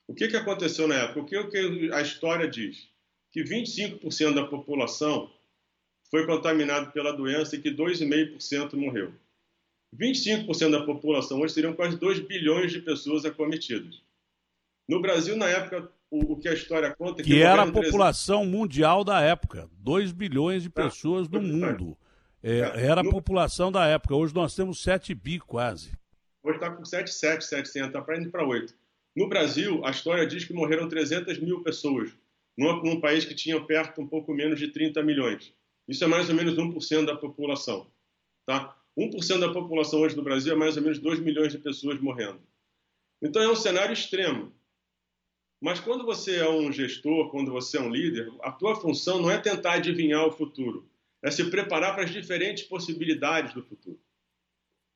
o que, que aconteceu na época? O que, o que a história diz? Que 25% da população foi contaminado pela doença e que 2,5% morreu. 25% da população hoje seriam quase 2 bilhões de pessoas acometidas. No Brasil, na época, o, o que a história conta... É que, que era a população 300... mundial da época, 2 bilhões de tá. pessoas no mundo. É, era a no... população da época, hoje nós temos 7 bi quase. Hoje está com 7,7, 700, está indo para 8. No Brasil, a história diz que morreram 300 mil pessoas, num, num país que tinha perto um pouco menos de 30 milhões. Isso é mais ou menos 1% da população. Tá? 1% da população hoje no Brasil é mais ou menos 2 milhões de pessoas morrendo. Então é um cenário extremo. Mas quando você é um gestor, quando você é um líder, a tua função não é tentar adivinhar o futuro, é se preparar para as diferentes possibilidades do futuro.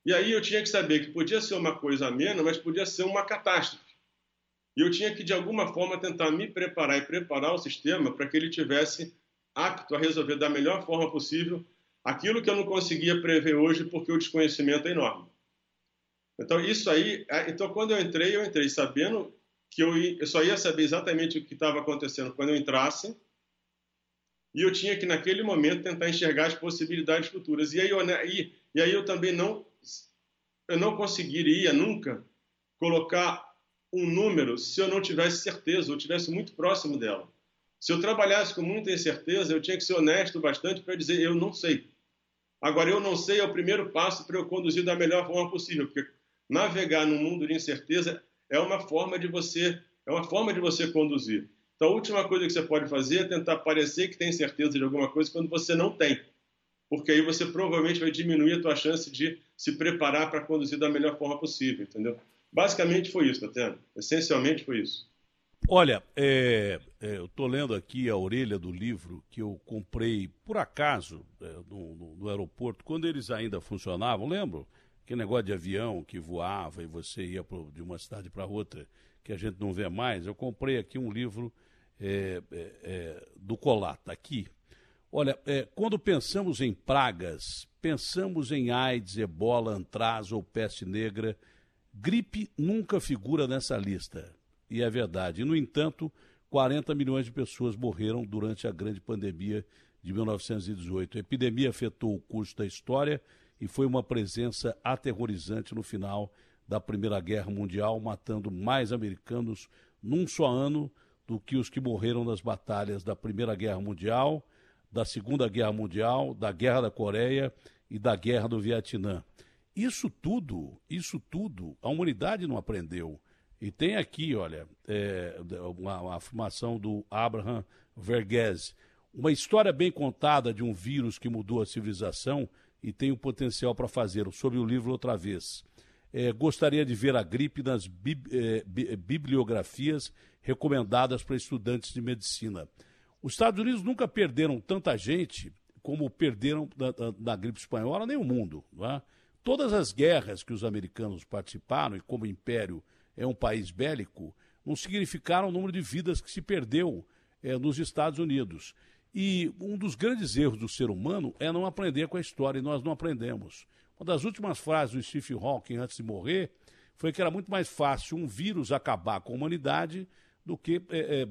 E aí eu tinha que saber que podia ser uma coisa amena, mas podia ser uma catástrofe. E eu tinha que, de alguma forma, tentar me preparar e preparar o sistema para que ele tivesse apto a resolver da melhor forma possível aquilo que eu não conseguia prever hoje porque o desconhecimento é enorme. Então, isso aí, é, então quando eu entrei, eu entrei sabendo que eu, eu só ia saber exatamente o que estava acontecendo quando eu entrasse, e eu tinha que, naquele momento, tentar enxergar as possibilidades futuras. E aí eu, né, e, e aí eu também não, eu não conseguiria nunca colocar um número se eu não tivesse certeza, ou tivesse muito próximo dela. Se eu trabalhasse com muita incerteza, eu tinha que ser honesto bastante para dizer eu não sei. Agora, eu não sei é o primeiro passo para eu conduzir da melhor forma possível, porque navegar num mundo de incerteza é uma forma de você é uma forma de você conduzir. Então, a última coisa que você pode fazer é tentar parecer que tem certeza de alguma coisa quando você não tem, porque aí você provavelmente vai diminuir a tua chance de se preparar para conduzir da melhor forma possível, entendeu? Basicamente foi isso, Tatiana. Essencialmente foi isso. Olha, é, é, eu estou lendo aqui a orelha do livro que eu comprei por acaso é, no, no, no, aeroporto, quando eles ainda funcionavam, lembro? Que negócio de avião que voava e você ia pro, de uma cidade para outra, que a gente não vê mais. Eu comprei aqui um livro é, é, é, do Colata, aqui. Olha, quando pensamos em pragas, pensamos em AIDS, ebola, antraz ou peste negra, gripe nunca figura nessa lista e é verdade. no entanto, 40 milhões de pessoas morreram durante a grande pandemia de 1918. A epidemia afetou o curso da história e foi uma presença aterrorizante no final da Primeira Guerra Mundial, matando mais americanos num só ano do que os que morreram nas batalhas da Primeira Guerra Mundial, da Segunda Guerra Mundial, da Guerra da Coreia e da Guerra do Vietnã. Isso tudo, isso tudo, a humanidade não aprendeu. E tem aqui, olha, é, uma, uma, afirmação do Abraham Verghese, uma história bem contada de um vírus que mudou a civilização e tem o potencial para fazê-lo, sobre o livro outra vez. É, gostaria de ver a gripe nas bib, é, bibliografias recomendadas para estudantes de medicina. Os Estados Unidos nunca perderam tanta gente como perderam na, gripe espanhola, nem o mundo. É? Todas as guerras que os americanos participaram, e como império é um país bélico, não significaram o número de vidas que se perdeu é, nos Estados Unidos. E um dos grandes erros do ser humano é não aprender com a história, e nós não aprendemos. Uma das últimas frases do Stephen Hawking antes de morrer foi que era muito mais fácil um vírus acabar com a humanidade do que é,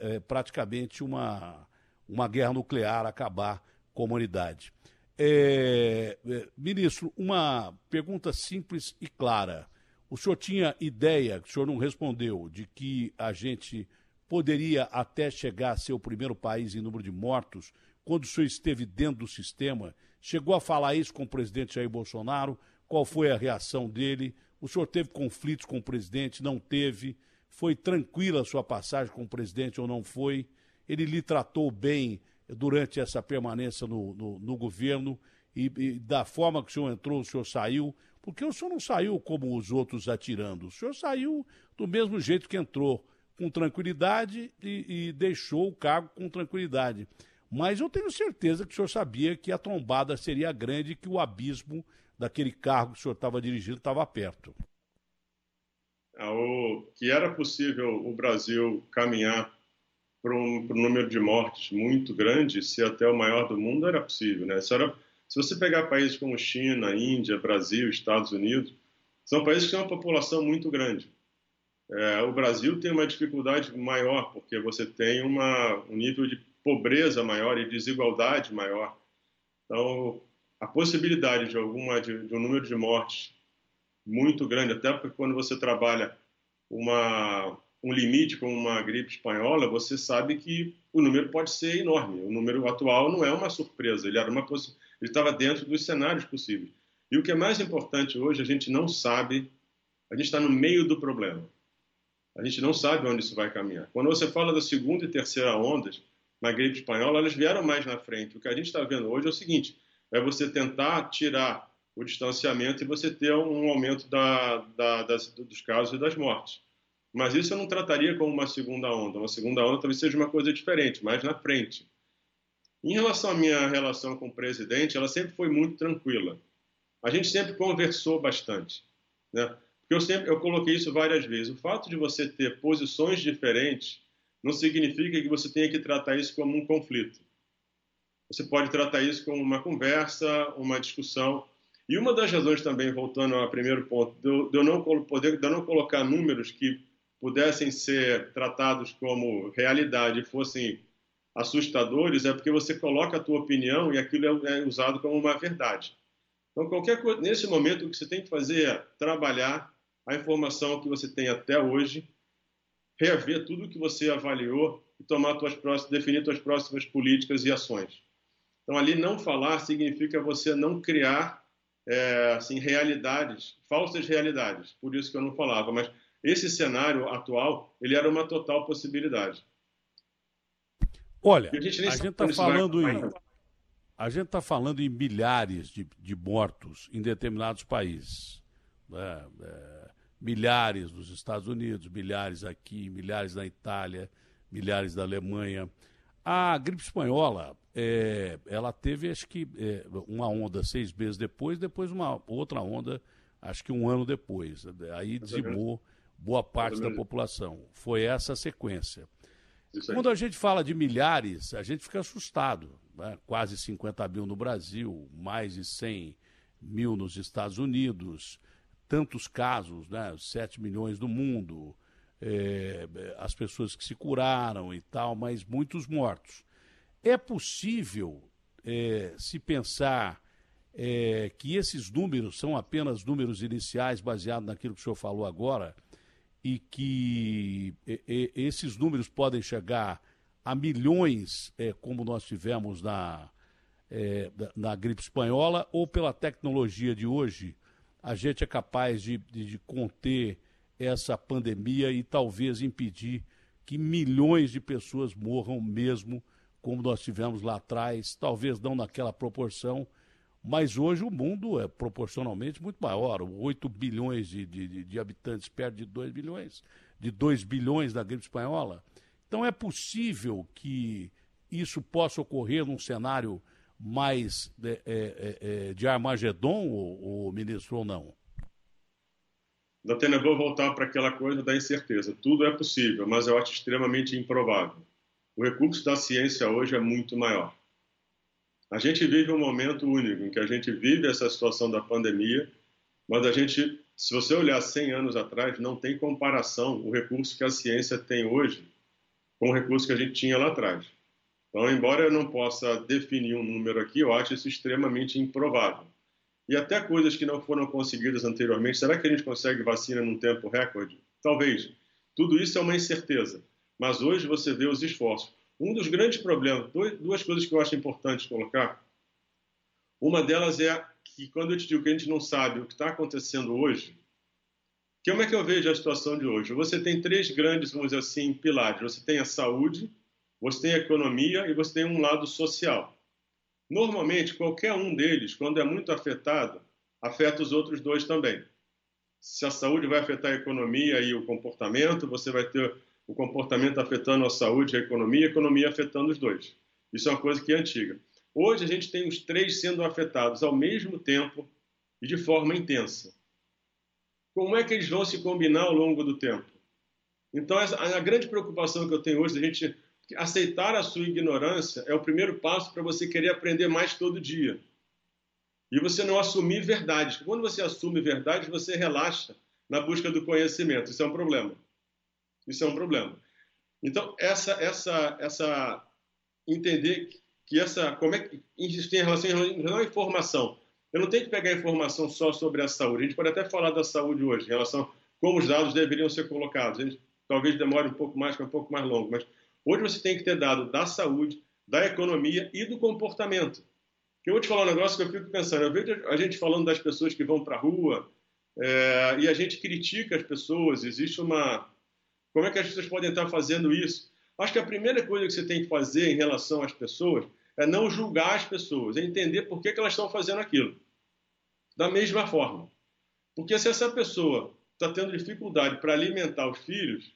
é praticamente uma, uma guerra nuclear acabar com a humanidade. É, é, ministro, uma pergunta simples e clara. O senhor tinha ideia, o senhor não respondeu, de que a gente poderia até chegar a ser o primeiro país em número de mortos quando o senhor esteve dentro do sistema? Chegou a falar isso com o presidente Jair Bolsonaro? Qual foi a reação dele? O senhor teve conflitos com o presidente? Não teve? Foi tranquila a sua passagem com o presidente ou não foi? Ele lhe tratou bem durante essa permanência no, no, no governo? E, e, da forma que o senhor entrou, o senhor saiu? Porque o senhor não saiu como os outros atirando. O senhor saiu do mesmo jeito que entrou, com tranquilidade e, e deixou o cargo com tranquilidade. Mas eu tenho certeza que o senhor sabia que a trombada seria grande que o abismo daquele cargo que o senhor estava dirigindo estava perto. Ah, o, que era possível o Brasil caminhar para um, um, número de mortes muito grande, se até o maior do mundo, era possível. Né? Era, se você pegar países como China, Índia, Brasil, Estados Unidos, são países que têm uma população muito grande. É, o Brasil tem uma dificuldade maior, porque você tem uma, um nível de pobreza maior e desigualdade maior. Então, a possibilidade de, alguma, de, de um número de mortes muito grande, até porque quando você trabalha uma, um limite como uma gripe espanhola, você sabe que o número pode ser enorme. O número atual não é uma surpresa, ele era uma ele estava dentro dos cenários possíveis. E o que é mais importante hoje, a gente não sabe, a gente está no meio do problema. A gente não sabe onde isso vai caminhar. Quando você fala da segunda e terceira ondas na gripe espanhola, elas vieram mais na frente. O que a gente está vendo hoje é o seguinte: é você tentar tirar o distanciamento e você ter um aumento da, da, das, dos casos e das mortes. Mas isso eu não trataria como uma segunda onda. Uma segunda onda talvez seja uma coisa diferente, mais na frente. Em relação à minha relação com o presidente, ela sempre foi muito tranquila. A gente sempre conversou bastante. Né? Porque eu sempre eu coloquei isso várias vezes. O fato de você ter posições diferentes não significa que você tenha que tratar isso como um conflito. Você pode tratar isso como uma conversa, uma discussão. E uma das razões também, voltando ao primeiro ponto, de eu não, poder, de eu não colocar números que pudessem ser tratados como realidade e fossem assustadores, é porque você coloca a tua opinião e aquilo é, é usado como uma verdade. Então, qualquer coisa, nesse momento, o que você tem que fazer é trabalhar a informação que você tem até hoje, rever tudo que você avaliou e tomar tuas próximas, definir suas próximas políticas e ações. Então, ali não falar significa você não criar é, assim realidades, falsas realidades. Por isso que eu não falava. Mas esse cenário atual, ele era uma total possibilidade. Olha, a gente está falando em a gente está falando em milhares de, de mortos em determinados países. Né? É, milhares nos Estados Unidos, milhares aqui, milhares na Itália, milhares na Alemanha. A gripe espanhola, é, ela teve, acho que, é, uma onda seis meses depois, depois uma outra onda, acho que um ano depois. Aí dizimou boa parte da população. Foi essa a sequência. Quando a gente fala de milhares, a gente fica assustado. Né? Quase 50 mil no Brasil, mais de 100 mil nos Estados Unidos, tantos casos, né? 7 milhões no mundo, é, as pessoas que se curaram e tal, mas muitos mortos. É possível é, se pensar é, que esses números são apenas números iniciais baseados naquilo que o senhor falou agora e que esses números podem chegar a milhões, é, como nós tivemos na, é, na gripe espanhola, ou pela tecnologia de hoje, a gente é capaz de, de conter essa pandemia e talvez impedir que milhões de pessoas morram mesmo como nós tivemos lá atrás, talvez não naquela proporção, mas hoje o mundo é proporcionalmente muito maior. 8 bilhões de, de, de habitantes perto de 2 bilhões, de 2 bilhões da gripe espanhola. Então é possível que isso possa ocorrer num cenário mais de, é, é, é, de Armagedon, o, o ministro, ou não? Datena, vou voltar para aquela coisa da incerteza. Tudo é possível, mas eu acho extremamente improvável. O recurso da ciência hoje é muito maior. A gente vive um momento único em que a gente vive essa situação da pandemia, mas a gente, se você olhar 100 anos atrás, não tem comparação o recurso que a ciência tem hoje com o recurso que a gente tinha lá atrás. Então, embora eu não possa definir um número aqui, eu acho isso extremamente improvável. E até coisas que não foram conseguidas anteriormente, será que a gente consegue vacina num tempo recorde? Talvez. Tudo isso é uma incerteza. Mas hoje você vê os esforços. Um dos grandes problemas, duas coisas que eu acho importante colocar. Uma delas é que quando eu te digo que a gente não sabe o que está acontecendo hoje, como é que eu vejo a situação de hoje? Você tem três grandes, vamos dizer assim, pilares. Você tem a saúde, você tem a economia e você tem um lado social. Normalmente, qualquer um deles, quando é muito afetado, afeta os outros dois também. Se a saúde vai afetar a economia e o comportamento, você vai ter o comportamento afetando a saúde e a economia, a economia afetando os dois. Isso é uma coisa que é antiga. Hoje a gente tem os três sendo afetados ao mesmo tempo e de forma intensa. Como é que eles vão se combinar ao longo do tempo? Então, a grande preocupação que eu tenho hoje, a gente aceitar a sua ignorância é o primeiro passo para você querer aprender mais todo dia. E você não assumir verdades. Quando você assume verdades, você relaxa na busca do conhecimento. Isso é um problema. Isso é um problema. Então, essa, essa, essa entender que essa, como é que isso tem relação à informação. Eu não tenho que pegar informação só sobre a saúde. A gente pode até falar da saúde hoje, em relação a como os dados deveriam ser colocados. Talvez demore um pouco mais, que é um pouco mais longo, mas Hoje você tem que ter dado da saúde, da economia e do comportamento. Eu vou te falar um negócio que eu fico pensando. Eu vejo a gente falando das pessoas que vão para a rua é, e a gente critica as pessoas. Existe uma. Como é que as pessoas podem estar fazendo isso? Acho que a primeira coisa que você tem que fazer em relação às pessoas é não julgar as pessoas, é entender por que, que elas estão fazendo aquilo. Da mesma forma. Porque se essa pessoa está tendo dificuldade para alimentar os filhos,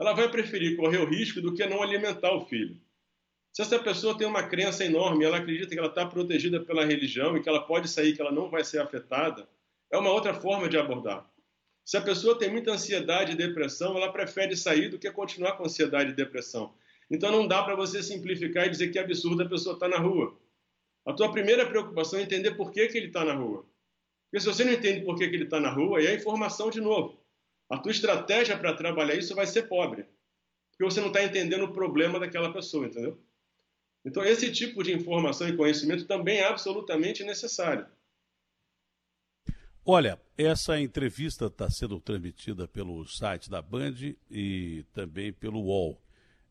ela vai preferir correr o risco do que não alimentar o filho. Se essa pessoa tem uma crença enorme, ela acredita que ela está protegida pela religião e que ela pode sair, que ela não vai ser afetada, é uma outra forma de abordar. Se a pessoa tem muita ansiedade e depressão, ela prefere sair do que continuar com ansiedade e depressão. Então não dá para você simplificar e dizer que é absurdo a pessoa estar tá na rua. A tua primeira preocupação é entender por que, que ele está na rua. Porque se você não entende por que, que ele está na rua, aí é informação de novo. A tua estratégia para trabalhar isso vai ser pobre, porque você não está entendendo o problema daquela pessoa, entendeu? Então, esse tipo de informação e conhecimento também é absolutamente necessário. Olha, essa entrevista está sendo transmitida pelo site da Band e também pelo UOL,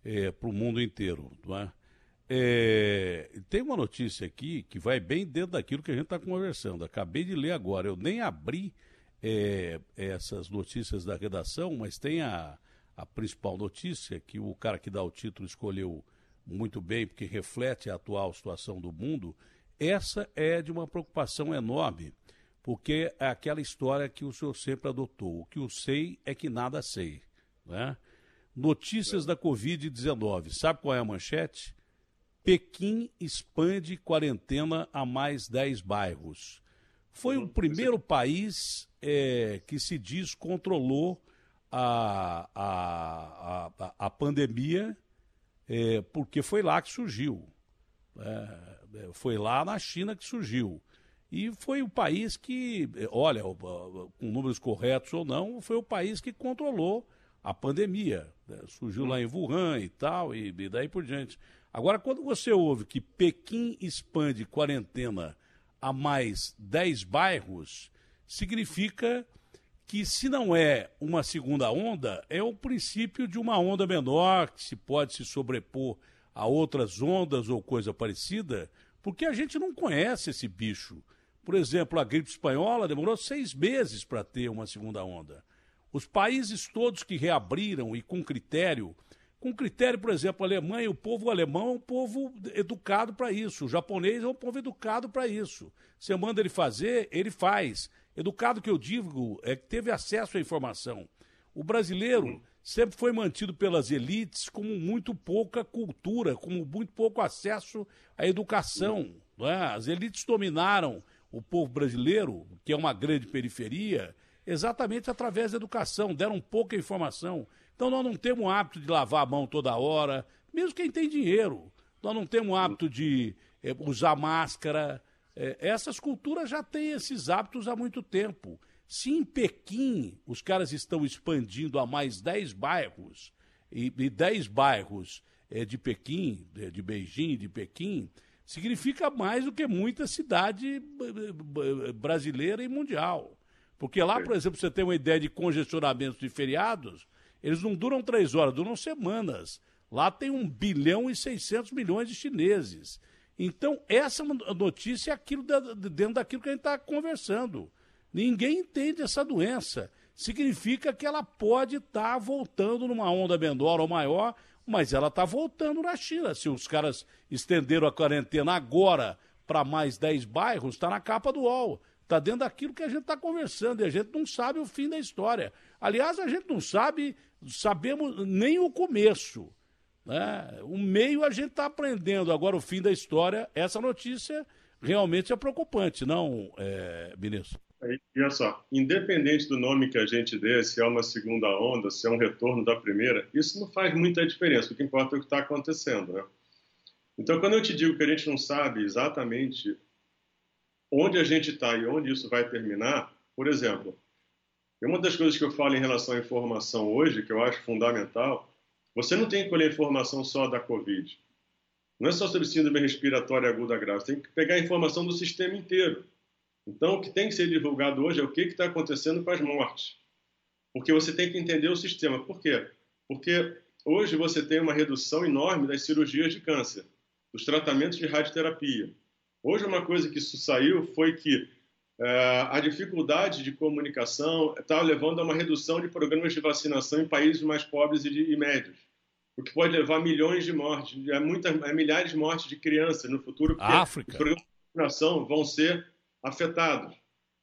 é, para o mundo inteiro. Não é? É, tem uma notícia aqui que vai bem dentro daquilo que a gente está conversando. Acabei de ler agora, eu nem abri é, essas notícias da redação, mas tem a, a principal notícia que o cara que dá o título escolheu muito bem, porque reflete a atual situação do mundo. Essa é de uma preocupação enorme, porque é aquela história que o senhor sempre adotou. O que eu sei é que nada sei. Né? Notícias da Covid-19. Sabe qual é a manchete? Pequim expande quarentena a mais 10 bairros. Foi o primeiro país é, que se diz controlou a, a, a, a pandemia, é, porque foi lá que surgiu. É, foi lá na China que surgiu. E foi o país que, olha, com números corretos ou não, foi o país que controlou a pandemia. Né? Surgiu lá em Wuhan e tal, e, e daí por diante. Agora, quando você ouve que Pequim expande quarentena a mais 10 bairros, significa que se não é uma segunda onda, é o princípio de uma onda menor que se pode se sobrepor a outras ondas ou coisa parecida, porque a gente não conhece esse bicho. Por exemplo, a gripe espanhola demorou seis meses para ter uma segunda onda. Os países todos que reabriram e com critério, com critério, por exemplo, a Alemanha, o povo alemão é um povo educado para isso, o japonês é um povo educado para isso. Você manda ele fazer, ele faz. Educado que eu digo é que teve acesso à informação. O brasileiro sempre foi mantido pelas elites como muito pouca cultura, como muito pouco acesso à educação. É? As elites dominaram o povo brasileiro, que é uma grande periferia, exatamente através da educação, deram pouca informação. Então nós não temos o hábito de lavar a mão toda hora, mesmo quem tem dinheiro. Nós não temos o hábito de é, usar máscara. É, essas culturas já têm esses hábitos há muito tempo. Se em Pequim os caras estão expandindo a mais 10 bairros, e, e 10 bairros é, de Pequim, de, de Beijing, de Pequim, significa mais do que muita cidade brasileira e mundial. Porque lá, por exemplo, você tem uma ideia de congestionamento de feriados, eles não duram três horas, duram semanas. Lá tem um bilhão e 600 milhões de chineses. Então, essa notícia é aquilo dentro daquilo que a gente está conversando. Ninguém entende essa doença. Significa que ela pode estar tá voltando numa onda menor ou maior, mas ela está voltando na China. Se os caras estenderam a quarentena agora para mais 10 bairros, está na capa do UOL. Está dentro daquilo que a gente está conversando e a gente não sabe o fim da história. Aliás, a gente não sabe, sabemos nem o começo. Né? O meio a gente está aprendendo. Agora, o fim da história, essa notícia realmente é preocupante, não, é, ministro? Olha só, independente do nome que a gente dê, se é uma segunda onda, se é um retorno da primeira, isso não faz muita diferença. O que importa é o que está acontecendo, né? Então, quando eu te digo que a gente não sabe exatamente onde a gente está e onde isso vai terminar, por exemplo, uma das coisas que eu falo em relação à informação hoje, que eu acho fundamental, você não tem que colher informação só da Covid. Não é só sobre síndrome respiratória aguda grave, você tem que pegar a informação do sistema inteiro. Então, o que tem que ser divulgado hoje é o que está acontecendo com as mortes. Porque você tem que entender o sistema. Por quê? Porque hoje você tem uma redução enorme das cirurgias de câncer, dos tratamentos de radioterapia. Hoje, uma coisa que isso saiu foi que é, a dificuldade de comunicação está levando a uma redução de programas de vacinação em países mais pobres e, de, e médios, o que pode levar a milhões de mortes, a, muita, a milhares de mortes de crianças no futuro, porque África. os programas de vacinação vão ser afetados.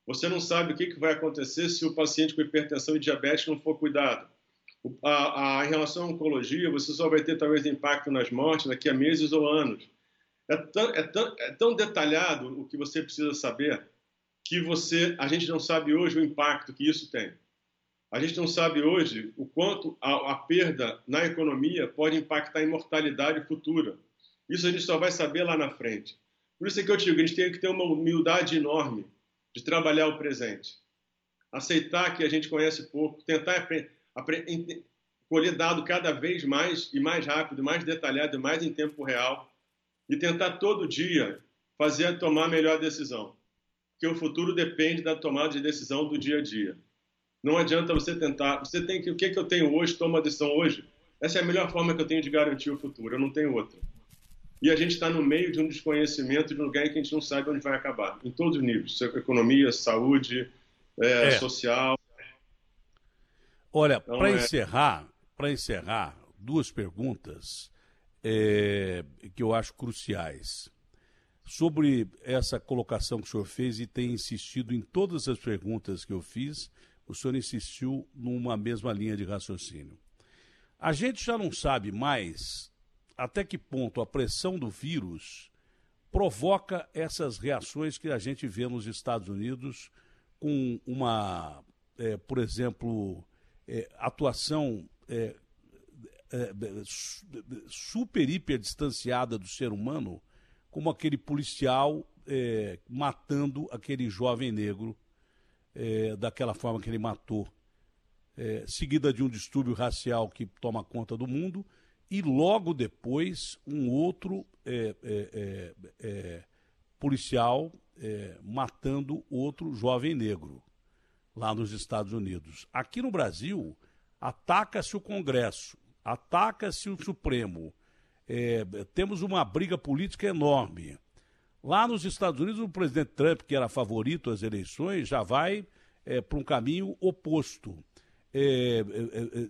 Você não sabe o que, vai acontecer se o paciente com hipertensão e diabetes não for cuidado. A, a, em relação à oncologia, você só vai ter talvez impacto nas mortes daqui a meses ou anos. É tão, é tão, é tão detalhado o que você precisa saber que você, a gente não sabe hoje o impacto que isso tem. A gente não sabe hoje o quanto a, a perda na economia pode impactar a mortalidade futura. Isso a gente só vai saber lá na frente. Por isso é que eu digo, a gente tem que ter uma humildade enorme de trabalhar o presente. Aceitar que a gente conhece pouco, tentar colher dado cada vez mais e mais rápido, mais detalhado e mais em tempo real e tentar todo dia fazer tomar a melhor decisão. Porque o futuro depende da tomada de decisão do dia a dia. Não adianta você tentar, você tem que, o que, que eu tenho hoje, toma a decisão hoje. Essa é a melhor forma que eu tenho de garantir o futuro, eu não tenho outra. E a gente está no meio de um desconhecimento de um lugar em que a gente não sabe onde vai acabar, em todos os níveis: economia, saúde, é, é. social. Olha, então, para é... encerrar, para encerrar, duas perguntas é, que eu acho cruciais. Sobre essa colocação que o senhor fez e tem insistido em todas as perguntas que eu fiz, o senhor insistiu numa mesma linha de raciocínio. A gente já não sabe mais até que ponto a pressão do vírus provoca essas reações que a gente vê nos Estados Unidos com uma, é, por exemplo, é, atuação é, é super, hiper distanciada do ser humano, como aquele policial é, matando aquele jovem negro é, daquela forma que ele matou, seguida de um distúrbio racial que toma conta do mundo e logo depois um outro é, é, é, é policial é, matando outro jovem negro lá nos Estados Unidos. Aqui no Brasil, ataca-se o Congresso, ataca-se o Supremo, é, temos uma briga política enorme. Lá nos Estados Unidos, o presidente Trump, que era favorito às eleições, já vai para um caminho oposto.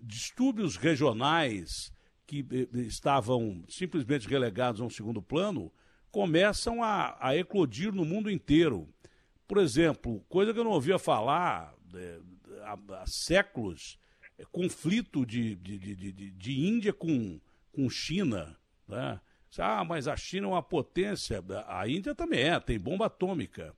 Distúrbios regionais que estavam simplesmente relegados a um segundo plano começam a, a eclodir no mundo inteiro. Por exemplo, coisa que eu não ouvia falar há, há séculos, conflito de, de, de, de, de Índia com, com China. Né? Ah, mas a China é uma potência. A Índia também é, tem bomba atômica.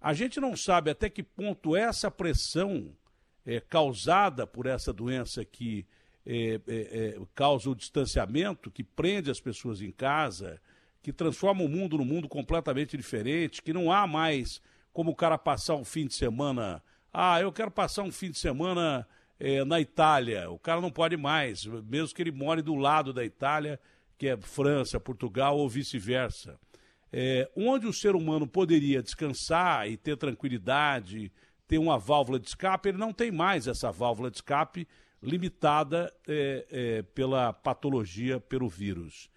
A gente não sabe até que ponto essa pressão é, causada por essa doença que é, é, é, causa o distanciamento, que prende as pessoas em casa, que transforma o mundo num mundo completamente diferente, que não há mais como o cara passar um fim de semana. Ah, eu quero passar um fim de semana é, na Itália. O cara não pode mais, mesmo que ele more do lado da Itália, que é França, Portugal ou vice-versa é, onde o ser humano poderia descansar e ter tranquilidade, ter uma válvula de escape, ele não tem mais essa válvula de escape limitada é, é, pela patologia, pelo vírus.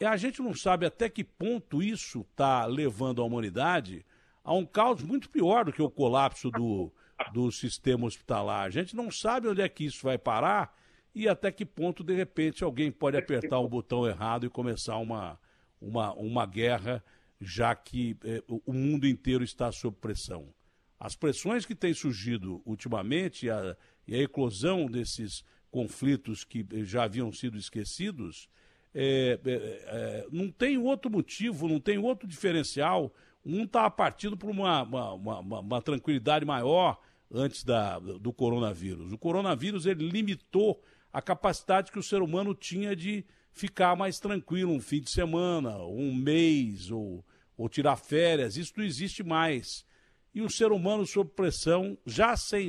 E a gente não sabe até que ponto isso está levando a humanidade a um caos muito pior do que o colapso do, do sistema hospitalar. A gente não sabe onde é que isso vai parar e até que ponto, de repente, alguém pode apertar o botão errado e começar uma, uma, uma guerra já que eh, o mundo inteiro está sob pressão. As pressões que têm surgido ultimamente a, e a eclosão desses conflitos que eh, já haviam sido esquecidos, é, é, não tem outro motivo, não tem outro diferencial. Um está partindo por uma, uma, uma, uma, tranquilidade maior antes da, do coronavírus. O coronavírus ele limitou a capacidade que o ser humano tinha de ficar mais tranquilo um fim de semana, um mês, ou, ou tirar férias. Isso não existe mais. E o ser humano sob pressão, já sem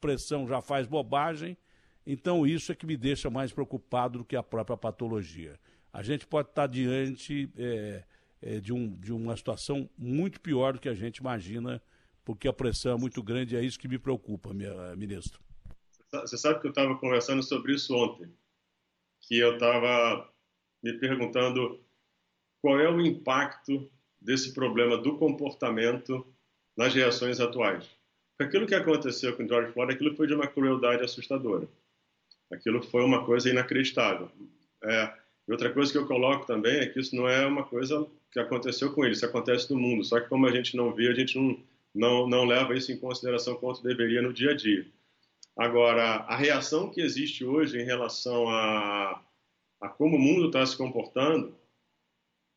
pressão, já faz bobagem. Então isso é que me deixa mais preocupado do que a própria patologia. A gente pode estar diante é, é, de, um, de uma situação muito pior do que a gente imagina, porque a pressão é muito grande e é isso que me preocupa, minha, ministro. Você sabe que eu estava conversando sobre isso ontem que eu estava me perguntando qual é o impacto desse problema do comportamento nas reações atuais. Aquilo que aconteceu com George Floyd, aquilo foi de uma crueldade assustadora. Aquilo foi uma coisa inacreditável. É, e outra coisa que eu coloco também é que isso não é uma coisa que aconteceu com ele, isso acontece no mundo. Só que como a gente não vê, a gente não, não, não leva isso em consideração quanto deveria no dia a dia. Agora, a reação que existe hoje em relação a, a como o mundo está se comportando,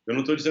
eu não estou dizendo